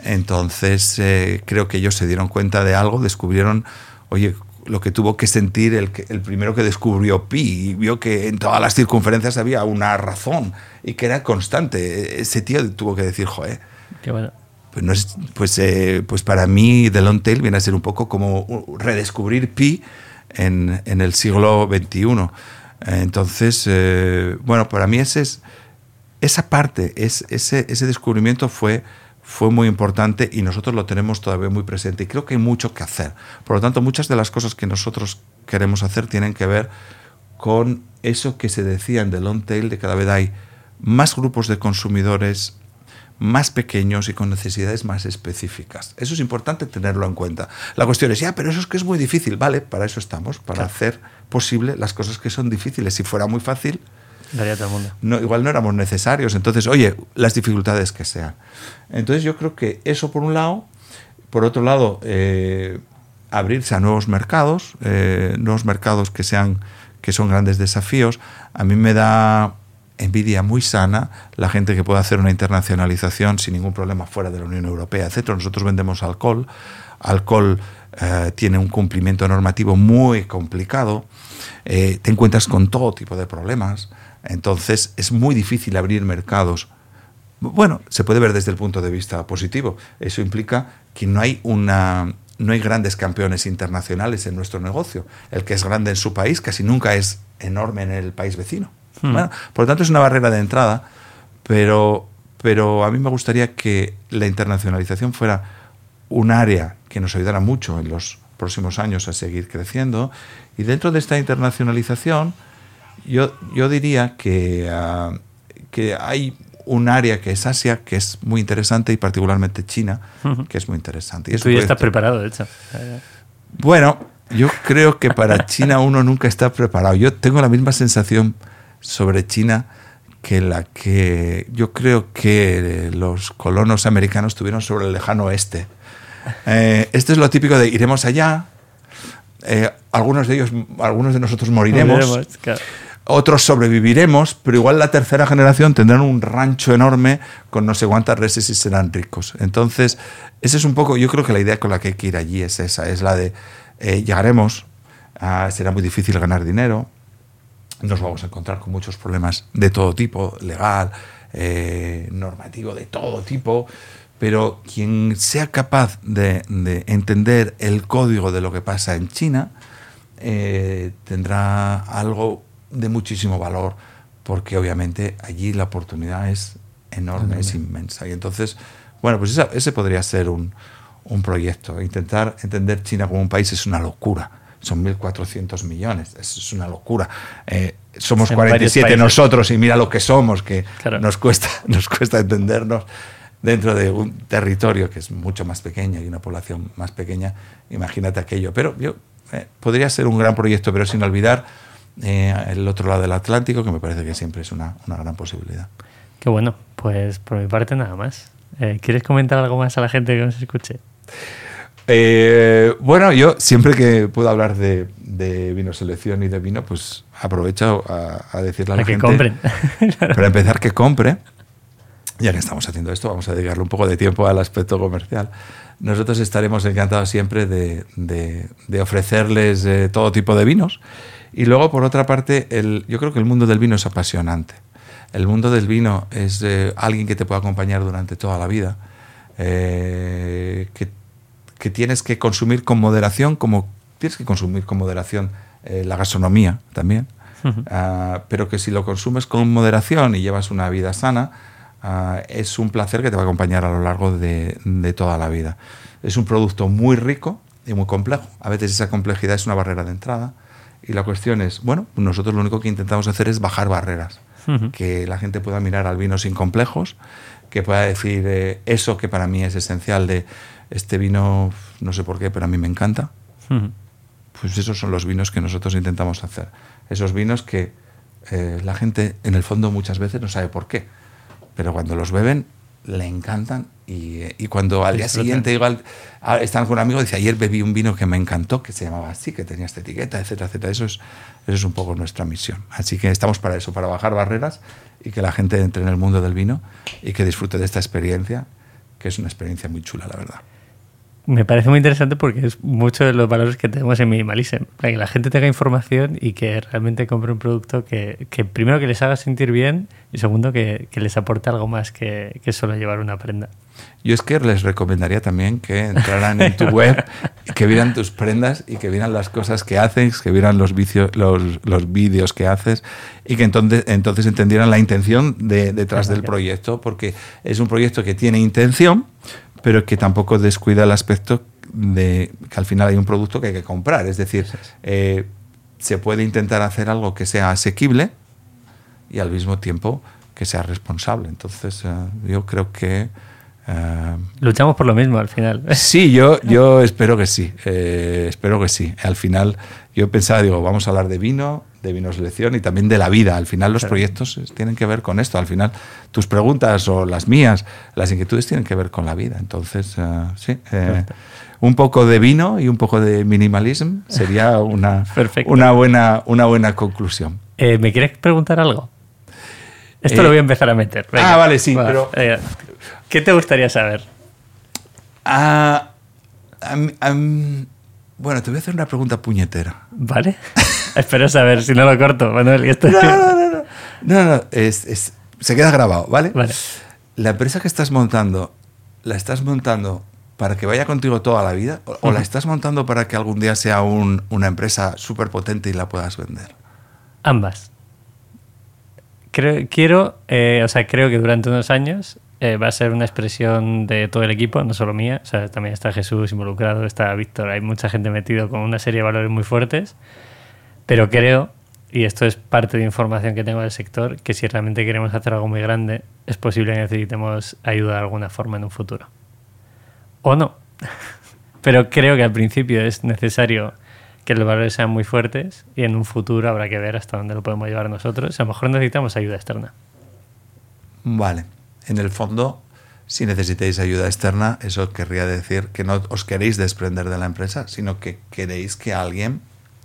Entonces, eh, creo que ellos se dieron cuenta de algo, descubrieron, oye, lo que tuvo que sentir el, el primero que descubrió Pi y vio que en todas las circunferencias había una razón y que era constante. Ese tío tuvo que decir, joder. Qué bueno. Pues, no es, pues, eh, pues para mí, The Long Tail viene a ser un poco como redescubrir Pi en, en el siglo XXI. Entonces, eh, bueno, para mí ese es, esa parte, es, ese, ese descubrimiento fue fue muy importante y nosotros lo tenemos todavía muy presente. Y creo que hay mucho que hacer. Por lo tanto, muchas de las cosas que nosotros queremos hacer tienen que ver con eso que se decía en The Long Tail, de cada vez hay más grupos de consumidores más pequeños y con necesidades más específicas. Eso es importante tenerlo en cuenta. La cuestión es, ya, pero eso es que es muy difícil. Vale, para eso estamos, para hacer posible las cosas que son difíciles. Si fuera muy fácil, Daría todo el mundo. No, igual no éramos necesarios. Entonces, oye, las dificultades que sean. Entonces yo creo que eso por un lado. Por otro lado, eh, abrirse a nuevos mercados, eh, nuevos mercados que, sean, que son grandes desafíos. A mí me da envidia muy sana la gente que puede hacer una internacionalización sin ningún problema fuera de la Unión Europea, etc. Nosotros vendemos alcohol. Alcohol eh, tiene un cumplimiento normativo muy complicado. te encuentras con todo tipo de problemas. Entonces es muy difícil abrir mercados. Bueno, se puede ver desde el punto de vista positivo. Eso implica que no hay una no hay grandes campeones internacionales en nuestro negocio. El que es grande en su país casi nunca es enorme en el país vecino. Hmm. por lo tanto, es una barrera de entrada, pero, pero a mí me gustaría que la internacionalización fuera un área que nos ayudara mucho en los próximos años a seguir creciendo. Y dentro de esta internacionalización, yo, yo diría que, ah, que hay un área que es Asia, que es muy interesante, y particularmente China, que es muy interesante. Y Tú ya estás preparado, de hecho. Bueno, yo creo que para China uno nunca está preparado. Yo tengo la misma sensación sobre China que la que yo creo que los colonos americanos tuvieron sobre el lejano oeste. Eh, esto es lo típico de iremos allá, eh, algunos de ellos, algunos de nosotros moriremos. Otros sobreviviremos, pero igual la tercera generación tendrán un rancho enorme con no sé cuántas reses y serán ricos. Entonces, esa es un poco, yo creo que la idea con la que hay que ir allí es esa, es la de eh, llegaremos, será muy difícil ganar dinero, nos vamos a encontrar con muchos problemas de todo tipo, legal, eh, normativo, de todo tipo, pero quien sea capaz de, entender el código de lo que pasa en China eh, tendrá algo de muchísimo valor, porque obviamente allí la oportunidad es enorme, es inmensa. Y entonces, bueno, pues ese podría ser un, un proyecto. Intentar entender China como un país es una locura. Son 1.400 millones, es una locura. Eh, somos 47 nosotros y mira lo que somos, que nos, cuesta, nos cuesta entendernos dentro de un territorio que es mucho más pequeño y una población más pequeña. Imagínate aquello. Pero yo, eh, podría ser un gran proyecto, pero sin olvidar eh, el otro lado del Atlántico, que me parece que siempre es una, una gran posibilidad. Qué bueno, pues por mi parte nada más. Eh, ¿Quieres comentar algo más a la gente que nos escuche? Eh, bueno, yo siempre que puedo hablar de, de, vino selección y de vino, pues aprovecho a, a decirle a la gente. Que compren. para empezar, que compre. Ya que estamos haciendo esto, vamos a dedicarle un poco de tiempo al aspecto comercial. Nosotros estaremos encantados siempre de, de, de ofrecerles todo tipo de vinos y luego, por otra parte, el, yo creo que el mundo del vino es apasionante. El mundo del vino es eh, alguien que te puede acompañar durante toda la vida, eh, que, que, tienes que consumir con moderación, como tienes que consumir con moderación eh, la gastronomía también, ah, pero que si lo consumes con moderación y llevas una vida sana, ah, es un placer que te va a acompañar a lo largo de, de toda la vida. Es un producto muy rico y muy complejo. A veces esa complejidad es una barrera de entrada y la cuestión es, bueno, nosotros lo único que intentamos hacer es bajar barreras, que la gente pueda mirar al vino sin complejos, que pueda decir eh, eso que para mí es esencial de este vino, no sé por qué, pero a mí me encanta. Pues esos son los vinos que nosotros intentamos hacer. Esos vinos que eh, la gente en el fondo muchas veces no sabe por qué, pero cuando los beben le encantan y, y cuando al día siguiente igual ah, están con un amigo dice ayer bebí un vino que me encantó, que se llamaba así, que tenía esta etiqueta, etcétera, etcétera. Eso es, eso es un poco nuestra misión. Así que estamos para eso, para bajar barreras y que la gente entre en el mundo del vino y que disfrute de esta experiencia, que es una experiencia muy chula, la verdad. Me parece muy interesante porque es mucho de los valores que tenemos en Minimalism. Para que la gente tenga información y que realmente compre un producto que, que primero que les haga sentir bien y segundo que, que les aporte algo más que, que solo llevar una prenda. Yo es que les recomendaría también que entraran en tu web, que vieran tus prendas y que vieran las cosas que haces, que vieran los, vicios, los, los vídeos que haces y que entonces, entonces entendieran la intención de- detrás del proyecto, porque es un proyecto que tiene intención, pero que tampoco descuida el aspecto de que al final hay un producto que hay que comprar. Es decir, eh, se puede intentar hacer algo que sea asequible y al mismo tiempo que sea responsable. Entonces, eh, yo creo que... eh, Luchamos por lo mismo al final. Sí, yo, yo espero que sí, eh, espero que sí. Al final yo pensaba, digo, vamos a hablar de vino, de vino selección y también de la vida. Al final los Claro. proyectos tienen que ver con esto. Al final tus preguntas o las mías, las inquietudes tienen que ver con la vida. Entonces, eh, sí, eh, un poco de vino y un poco de minimalism sería una, una, buena, una buena conclusión. Eh, ¿Me quieres preguntar algo? Esto Eh, lo voy a empezar a meter. ah, vale, sí, pero- venga. ¿Qué te gustaría saber? Ah, bueno, te voy a hacer una pregunta puñetera. ¿Vale? Espero saber si no lo corto, Manuel. y esto- No, no, no, no. No, no, es- es- se queda grabado, ¿vale? Vale. La empresa que estás montando, ¿la estás montando para que vaya contigo toda la vida? ¿O, o la estás montando para que algún día sea un- una empresa súper potente y la puedas vender? Ambas. Creo, quiero, eh, o sea, creo que durante unos años eh, va a ser una expresión de todo el equipo, no solo mía. O sea, también está Jesús involucrado, está Víctor, hay mucha gente metido con una serie de valores muy fuertes. Pero creo, y esto es parte de información que tengo del sector, que si realmente queremos hacer algo muy grande, es posible que necesitemos ayuda de alguna forma en un futuro. O no. Pero creo que al principio es necesario que los valores sean muy fuertes y en un futuro habrá que ver hasta dónde lo podemos llevar nosotros. A lo mejor necesitamos ayuda externa. Vale. En el fondo, si necesitáis ayuda externa, eso querría decir que no os queréis desprender de la empresa, sino que queréis que alguien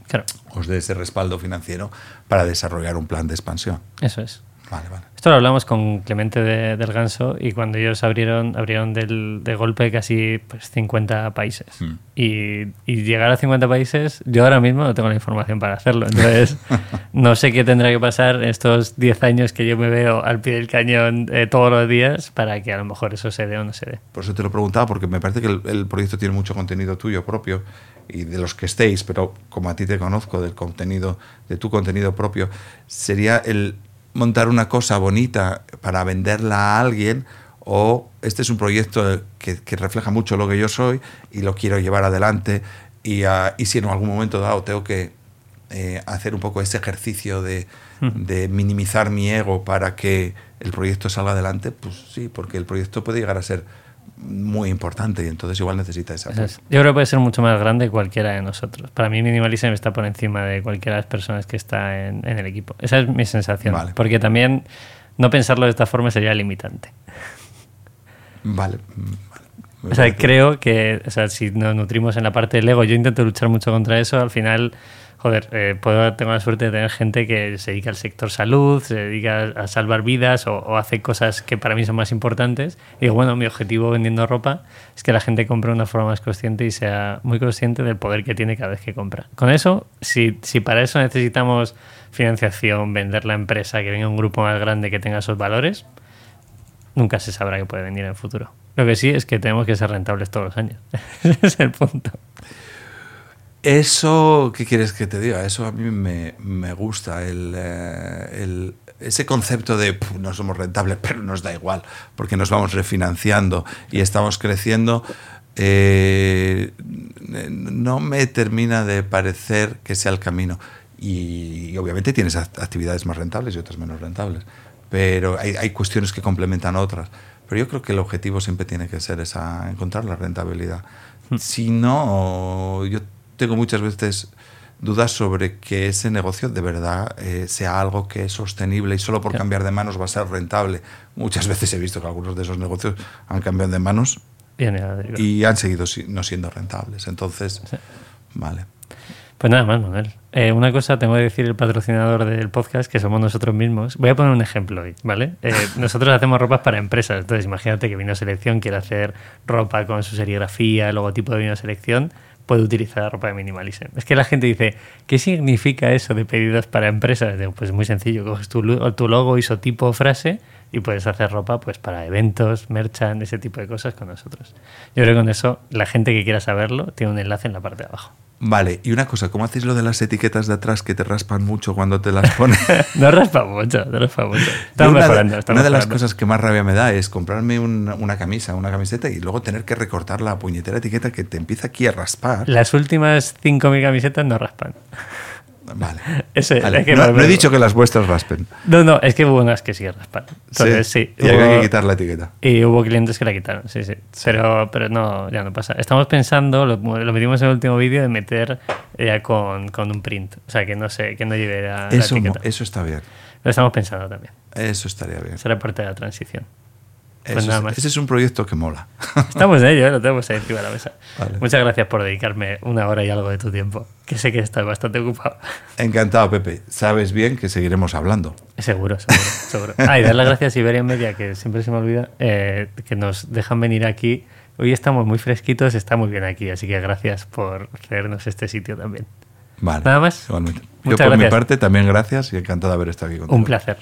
Claro, os dé ese respaldo financiero para desarrollar un plan de expansión. eso es. Vale, vale. Esto lo hablamos con Clemente de- del Ganso y cuando ellos abrieron, abrieron del, de golpe casi pues, 50 países. Mm. Y, y llegar a 50 países, yo ahora mismo no tengo la información para hacerlo. Entonces, no sé qué tendrá que pasar estos 10 años que yo me veo al pie del cañón eh, todos los días para que a lo mejor eso se dé o no se dé. Por eso te lo preguntaba, porque me parece que el, el proyecto tiene mucho contenido tuyo propio y de los que estéis, pero como a ti te conozco, del contenido, de tu contenido propio, sería el montar una cosa bonita para venderla a alguien o este es un proyecto que, que refleja mucho lo que yo soy y lo quiero llevar adelante y, ah, y si en algún momento dado tengo que eh, hacer un poco ese ejercicio de, de minimizar mi ego para que el proyecto salga adelante, pues sí, porque el proyecto puede llegar a ser muy importante y entonces igual necesita esa es. Yo creo que puede ser mucho más grande que cualquiera de nosotros. Para mí Minimalism está por encima de cualquiera de las personas que está en, en el equipo. Esa es mi sensación. Vale. Porque también no pensarlo de esta forma sería limitante. Vale. mm, vale. O sea, creo que o sea, si nos nutrimos en la parte del ego, yo intento luchar mucho contra eso, al final, joder, eh, puedo, tengo la suerte de tener gente que se dedica al sector salud, se dedica a salvar vidas o, o hace cosas que para mí son más importantes. Y digo, bueno, mi objetivo vendiendo ropa es que la gente compre de una forma más consciente y sea muy consciente del poder que tiene cada vez que compra. Con eso, si, si para eso necesitamos financiación, vender la empresa, que venga un grupo más grande que tenga esos valores, nunca se sabrá que puede venir en el futuro. Lo que sí es que tenemos que ser rentables todos los años. Ese es el punto. Eso, ¿qué quieres que te diga? Eso a mí me, me gusta, el, eh, el- ese concepto de "Puf, no somos rentables, pero nos da igual, porque nos vamos refinanciando y estamos creciendo. eh, no me termina de parecer que sea el camino. Y, y obviamente tienes act- actividades más rentables y otras menos rentables, pero hay, hay cuestiones que complementan otras. Pero yo creo que el objetivo siempre tiene que ser esa, encontrar la rentabilidad. Si no, yo tengo muchas veces dudas sobre que ese negocio de verdad eh, sea algo que es sostenible y solo por cambiar de manos va a ser rentable. Muchas veces he visto que algunos de esos negocios han cambiado de manos Bien, y han seguido no siendo rentables. Entonces, Sí. vale. Pues nada más, Manuel. Eh, una cosa tengo que decir el patrocinador del podcast, que somos nosotros mismos. Voy a poner un ejemplo hoy, ¿vale? Eh, nosotros hacemos ropas para empresas. Entonces, imagínate que Vino Selección quiere hacer ropa con su serigrafía, el logotipo de Vino Selección, puede utilizar ropa de Minimalism. Es que la gente dice, ¿qué significa eso de pedidos para empresas? Pues muy sencillo, coges tu, tu logo, isotipo, frase y puedes hacer ropa pues para eventos, merchant, ese tipo de cosas con nosotros. Yo creo que con eso la gente que quiera saberlo tiene un enlace en la parte de abajo. Vale, y una cosa, ¿cómo hacéis lo de las etiquetas de atrás que te raspan mucho cuando te las pones? No raspa mucho, no raspa mucho. Estamos una, mejorando. estamos una de las cosas que más rabia me da es comprarme una, una camisa, una camiseta y luego tener que recortar la puñetera etiqueta que te empieza aquí a raspar. Las últimas 5.000 camisetas no raspan. Vale. Ese, Vale. hay que No, no he dicho que las vuestras raspen. No, no, es que hubo unas que sí raspan. Entonces, sí. Y hay hubo- que quitar la etiqueta. Y hubo clientes que la quitaron, sí, sí. Pero, pero no, ya no pasa. Estamos pensando, lo, lo metimos en el último vídeo, de meter ya con, con un print. O sea, que no sé, que no lleve la, la Eso, etiqueta. eso está bien. Lo estamos pensando también. Eso estaría bien. Será parte de la transición. Pues Eso nada es- más. Ese es un proyecto que mola. Estamos en ello, ¿eh? lo tenemos ahí encima de la mesa. Vale. Muchas gracias por dedicarme una hora y algo de tu tiempo, que sé que estás bastante ocupado. Encantado, Pepe. Sabes bien que seguiremos hablando. Seguro, seguro, seguro. Ah, y dar las gracias a Iberia Media, que siempre se me olvida, eh, que nos dejan venir aquí. Hoy estamos muy fresquitos, está muy bien aquí, así que gracias por hacernos este sitio también. Vale. Nada más. Igualmente. Yo por mi parte también gracias y encantado de haber estado aquí contigo. Un placer.